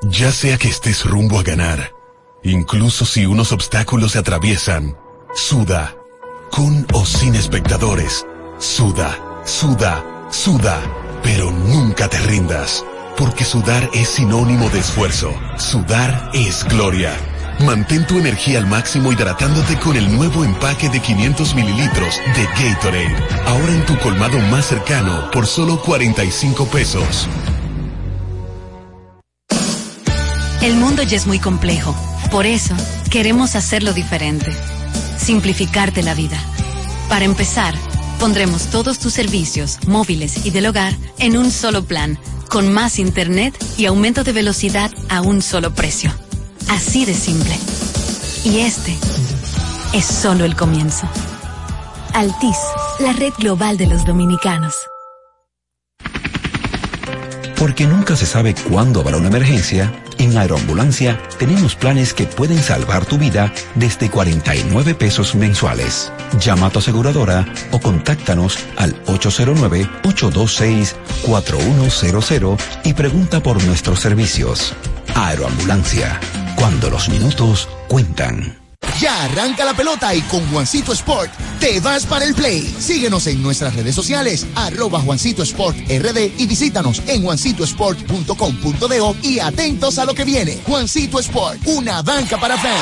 Ya sea que estés rumbo a ganar, incluso si unos obstáculos se atraviesan, suda, con o sin espectadores, suda, suda, suda, pero nunca te rindas, porque sudar es sinónimo de esfuerzo, sudar es gloria. Mantén tu energía al máximo hidratándote con el nuevo empaque de 500 mililitros de Gatorade. Ahora en tu colmado más cercano por solo 45 pesos. El mundo ya es muy complejo. Por eso, queremos hacerlo diferente. Simplificarte la vida. Para empezar, pondremos todos tus servicios, móviles y del hogar, en un solo plan, con más internet y aumento de velocidad a un solo precio. Así de simple. Y este es solo el comienzo. Altis, la red global de los dominicanos. Porque nunca se sabe cuándo habrá una emergencia, en Aeroambulancia tenemos planes que pueden salvar tu vida desde 49 pesos mensuales. Llama a tu aseguradora o contáctanos al 809-826-4100 y pregunta por nuestros servicios. Aeroambulancia, cuando los minutos cuentan. Ya arranca la pelota y con Juancito Sport te vas para el play. Síguenos en nuestras redes sociales, arroba Juancito Sport RD y visítanos en juancitosport.com.de y atentos a lo que viene. Juancito Sport, una banca para fans.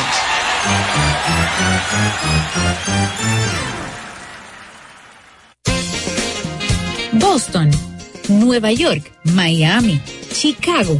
Boston, Nueva York, Miami, Chicago.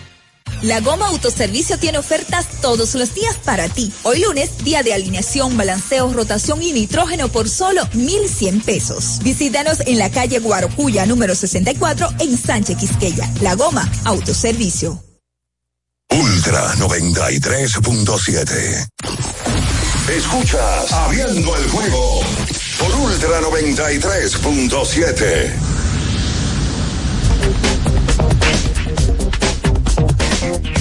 La Goma Autoservicio tiene ofertas todos los días para ti. Hoy lunes, día de alineación, balanceo, rotación y nitrógeno por solo 1,100 pesos. Visítanos en la calle Guarocuya, número 64, en Sánchez Quisqueya. La Goma Autoservicio. Ultra 93.7. Escuchas Abriendo el juego por Ultra 93.7. Y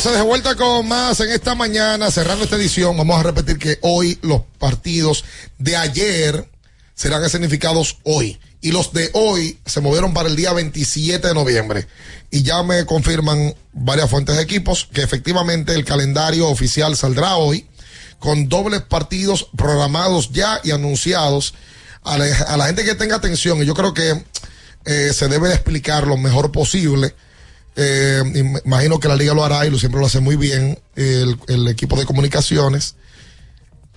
entonces de vuelta con más en esta mañana, cerrando esta edición, vamos a repetir que hoy los partidos de ayer serán escenificados hoy. Y los de hoy se movieron para el día 27 de noviembre. Y ya me confirman varias fuentes de equipos que efectivamente el calendario oficial saldrá hoy con dobles partidos programados ya y anunciados. A la, gente que tenga atención, y yo creo que eh, se debe explicar lo mejor posible. Eh, im- imagino que la liga lo hará y lo siempre lo hace muy bien el, el equipo de comunicaciones.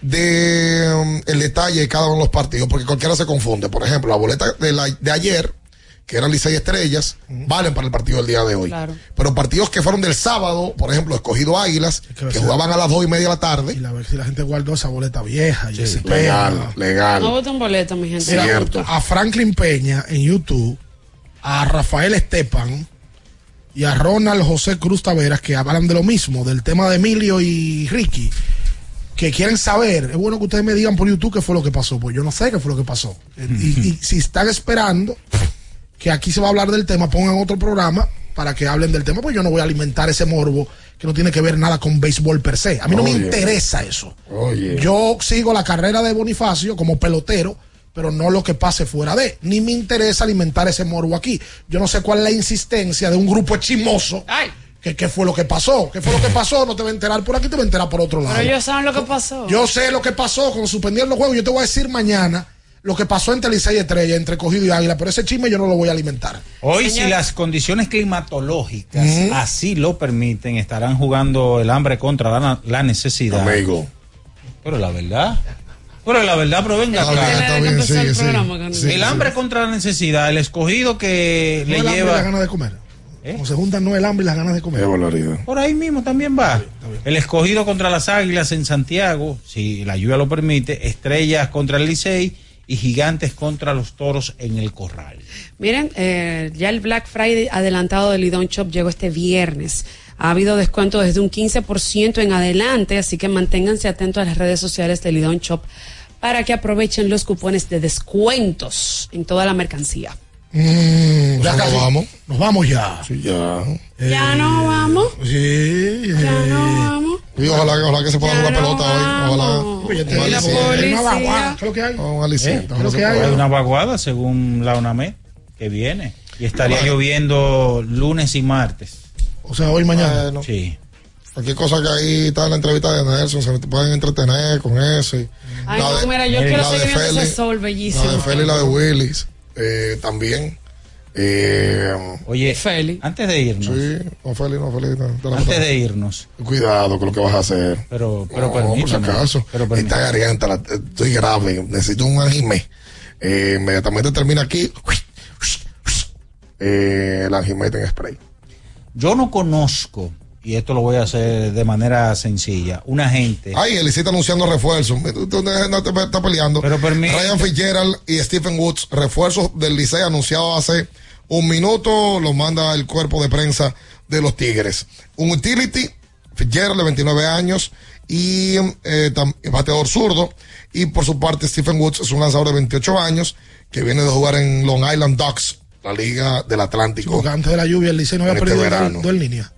de um, el detalle de cada uno de los partidos, porque cualquiera se confunde. Por ejemplo, la boleta de, la- de ayer, que eran Licey Estrellas, valen para el partido del día de hoy. Claro. Pero partidos que fueron del sábado, por ejemplo, escogido Águilas, que, ser- jugaban a las dos y media de la tarde. Y a ver si la gente guardó esa boleta vieja y ese legal, legal. No voten boleto, mi gente. A Franklin Peña en YouTube, a Rafael Estepan y a Ronald José Cruz Taveras que hablan de lo mismo, del tema de Emilio y Ricky, que quieren saber. Es bueno que ustedes me digan por YouTube qué fue lo que pasó, pues yo no sé qué fue lo que pasó. Y, y si están esperando que aquí se va a hablar del tema, pongan otro programa para que hablen del tema, pues yo no voy a alimentar ese morbo que no tiene que ver nada con béisbol per se. A mí no me interesa eso. Yo sigo la carrera de Bonifacio como pelotero, pero no lo que pase fuera de. Ni me interesa alimentar ese morbo aquí. Yo no sé cuál es la insistencia de un grupo chismoso. Que qué fue lo que pasó. ¿Qué fue lo que pasó? No te va a enterar por aquí, te va a enterar por otro lado. Pero ellos saben lo que pasó. Yo sé lo que pasó cuando suspendieron los juegos. Yo te voy a decir mañana lo que pasó entre Licey y Estrella, entre Cogido y Águila, pero ese chisme yo no lo voy a alimentar. Hoy, si las condiciones climatológicas así lo permiten, estarán jugando el hambre contra la, la necesidad. Amigo. Pero la verdad. Pero la verdad, pero venga Está acá. bien, está bien, sigue, sigue. Sí, el sí. hambre contra la necesidad, el escogido que No le el hambre y lleva. ganas de comer. Como se juntan no el hambre y las ganas de comer. Por ahí mismo también va. El escogido contra las águilas en Santiago, si la lluvia lo permite, estrellas contra el Licey y gigantes contra los toros en el corral. Miren, eh, ya el Black Friday adelantado del Lidón Shop llegó este viernes. Ha habido descuento desde un 15% en adelante, así que manténganse atentos a las redes sociales del Lidón Shop para que aprovechen los cupones de descuentos en toda la mercancía. Mm, ya Pues nos vamos. Nos vamos ya. Sí, ya. Ya no vamos. Sí. Ya no vamos. Y ojalá, ojalá que se pueda jugar pelota hoy. Ojalá. Oye, la aliciente. policía. Una vaguada, ¿qué es lo que hay? Un ¿Eh? que hay? Hay una vaguada según la UNAMED que viene y estaría lloviendo lunes y martes. O sea, hoy mañana. Bueno, Sí. Cualquier cosa que ahí está en la entrevista de Nelson, se pueden entretener con eso. y Ay, la no, de- mira, yo la quiero de seguir viendo ese sol bellísimo. La de Feli y la de Willis eh, también. Eh, Oye, Feli. antes de irnos, sí, no Feli, no Feli. no, te la antes de irnos, Cuidado con lo que vas a hacer. pero, pero no, por si acaso. Pero. Esta garganta, la- estoy grave, necesito un anime. Eh, inmediatamente termina aquí. Eh, el angimete en spray. Yo no conozco, y esto lo voy a hacer de manera sencilla, una gente. Ay, el está anunciando refuerzos. No te estás peleando. Pero permite- Ryan Fitzgerald y Stephen Woods, refuerzos del Licey anunciado hace un minuto, lo manda el cuerpo de prensa de los Tigres. Un utility, Fitzgerald de 29 años y eh, bateador zurdo. Y por su parte, Stephen Woods es un lanzador de 28 años que viene de jugar en Long Island Ducks, la Liga del Atlántico. Porque antes de la lluvia el Licey no había este perdido verano. dos en línea.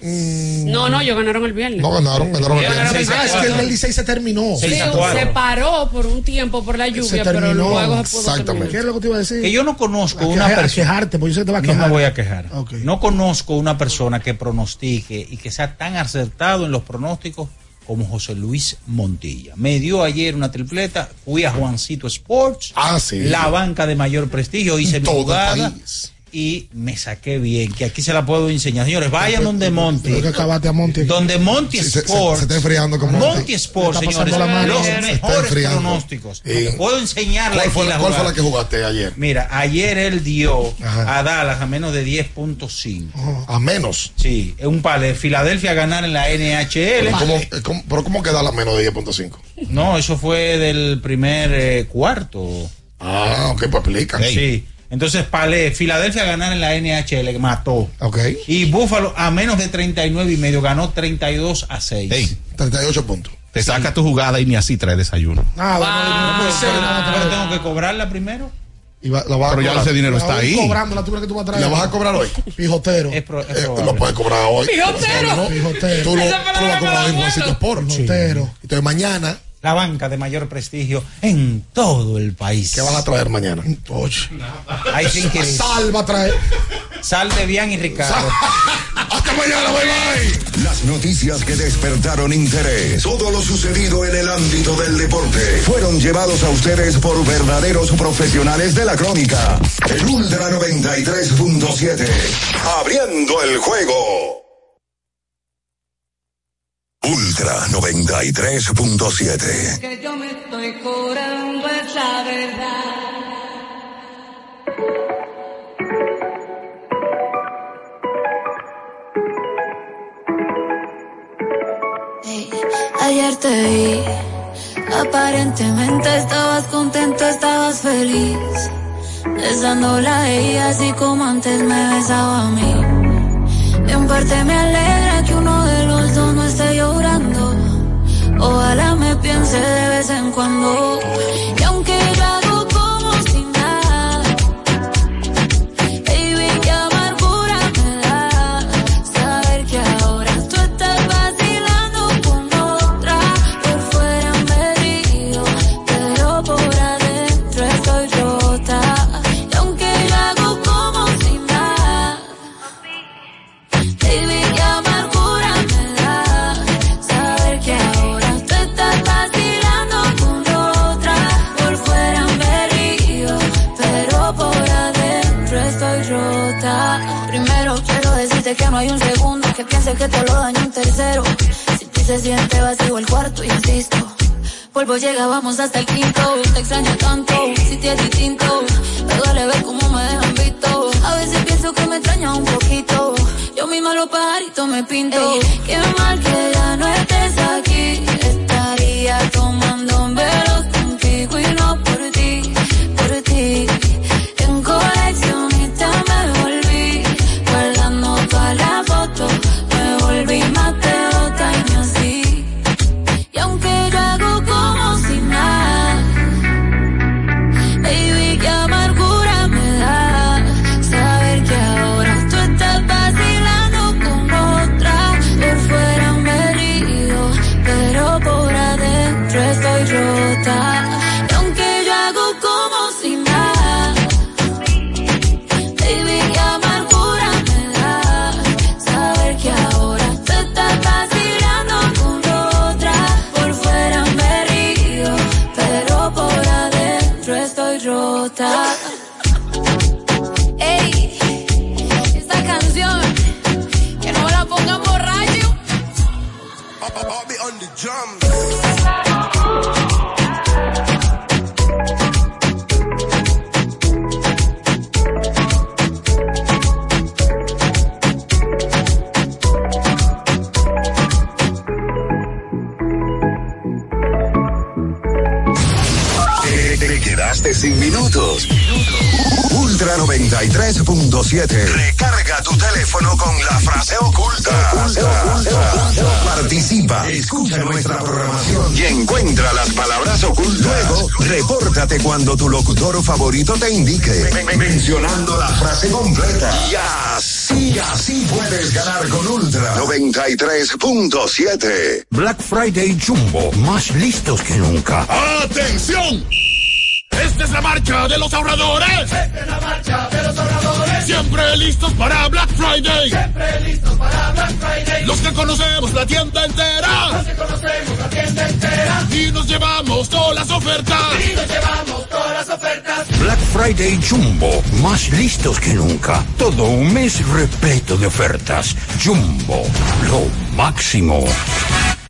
No, no, ellos ganaron el viernes. No ganaron, ganaron el viernes. el Ah, es que el del Licey se terminó. Sí, se paró por un tiempo por la lluvia, pero terminó. luego se pudo ¿Qué es lo que te iba a decir? Que yo no conozco A una persona. quejarte, porque yo sé que te va a No quejar. me voy a quejar. Ok. No conozco una persona que pronostique y que sea tan acertado en los pronósticos como José Luis Montilla. Me dio ayer una tripleta, fui a Juancito Sports, Ah, sí. la banca de mayor prestigio, hice mi jugada país. Y me saqué bien, que aquí se la puedo enseñar. Señores, vayan donde Monty. Que acabarte a Monty. Donde Monty Sí, se- se- está enfriando con Monty. Monty está señores. Los Se mejores pronósticos. Puedo enseñarla ¿Cuál, fue la, cuál fue la que jugaste ayer? Mira, ayer él dio Ajá. a Dallas a menos de 10.5. A menos. Sí, es un pale. Filadelfia a ganar en la NHL. ¿Cómo, eh, cómo- pero ¿cómo queda la menos de 10.5? No, eso fue del primer eh, cuarto. Ah, ok, pues explica. Sí. Entonces, Palé, Filadelfia a ganar en la NHL, mató. Ok. Y Buffalo a menos de 39 y medio, ganó 32 a 6. Ey, 38 puntos. te saca tu jugada y ni así trae desayuno. Nada, no, no, no, Pero, tengo que cobrarla primero. Y va- la vas a Pero ya cobrar. ese dinero La está ahí. cobrándola, tú crees que tú vas a traer. ¿La vas a cobrar hoy? Pijotero. Es, pro- es Eh, probable. lo puedes cobrar hoy. ¡Pijotero! Pijotero. Tú lo, tú lo vas a cobrar en la Juancito Sport. Pijotero. Entonces mañana, La banca de mayor prestigio en todo el país. ¿qué vas a traer mañana? Oye. Think it is. Sal va a traer. Sal de Bian y Ricardo. Hasta mañana, bye bye. Las noticias que despertaron interés, todo lo sucedido en el ámbito del deporte, fueron llevados a ustedes por verdaderos profesionales de la crónica. El Ultra 93.7, abriendo el juego. Ultra. Ultra 93.7. Que yo me estoy curando es la verdad. Ayer te vi, aparentemente estabas contento, estabas feliz. Besándola a ella así como antes me besaba a mí. En parte me alegra que uno de los Ojalá me piense de vez en cuando. No hay un segundo que piense que te lo daño un tercero. Si ti se siente vacío el cuarto, insisto. Polvo llega, vamos hasta el quinto. Te extraño tanto, si te es distinto. Me duele ver cómo me dejan visto. A veces pienso que me extraña un poquito. Yo misma los pajaritos me pinto. qué mal que ya no Ultra 93.7. Recarga tu teléfono con la frase oculta. Participa, escucha nuestra programación y encuentra las palabras ocultas. Luego, repórtate cuando tu locutor favorito te indique, mencionando la frase completa. Y así, así puedes ganar con Ultra 93.7. Black Friday Jumbo, más listos que nunca. ¡Atención! Esta es la marcha de los ahorradores. Esta es la marcha de los ahorradores. Siempre listos para Black Friday. Siempre listos para Black Friday. Los que conocemos la tienda entera. Los que conocemos la tienda entera. Y nos llevamos todas las ofertas. Y nos llevamos todas las ofertas. Black Friday Jumbo, más listos que nunca. Todo un mes repleto de ofertas. Jumbo, lo máximo.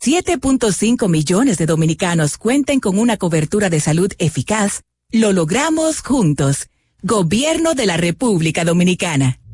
7.5 millones de dominicanos cuenten con una cobertura de salud eficaz. Lo logramos juntos. Gobierno de la República Dominicana.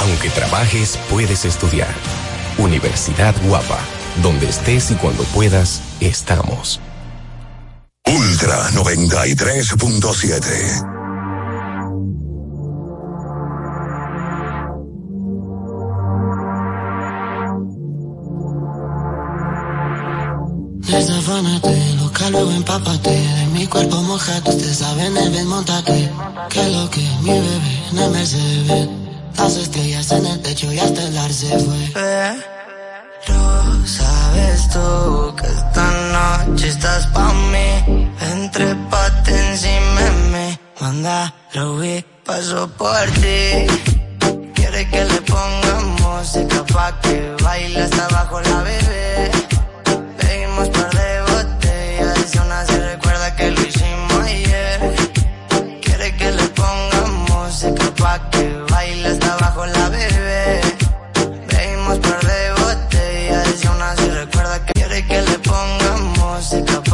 Aunque trabajes, puedes estudiar. Universidad Guapa, Donde estés y cuando puedas, estamos. Ultra 93.7. Desafánate, loca luego empápate De mi cuerpo mojado, usted sabe en el montate Que lo que mi bebé en el Mercedes Las estrellas en el techo y hasta el ar fue. Pero sabes tú que esta noche estás pa' mí. Entre encima de mí Manda, vi, paso por ti. Quiere que le ponga música pa' que baile hasta abajo la bebé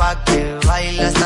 pa' que baile hasta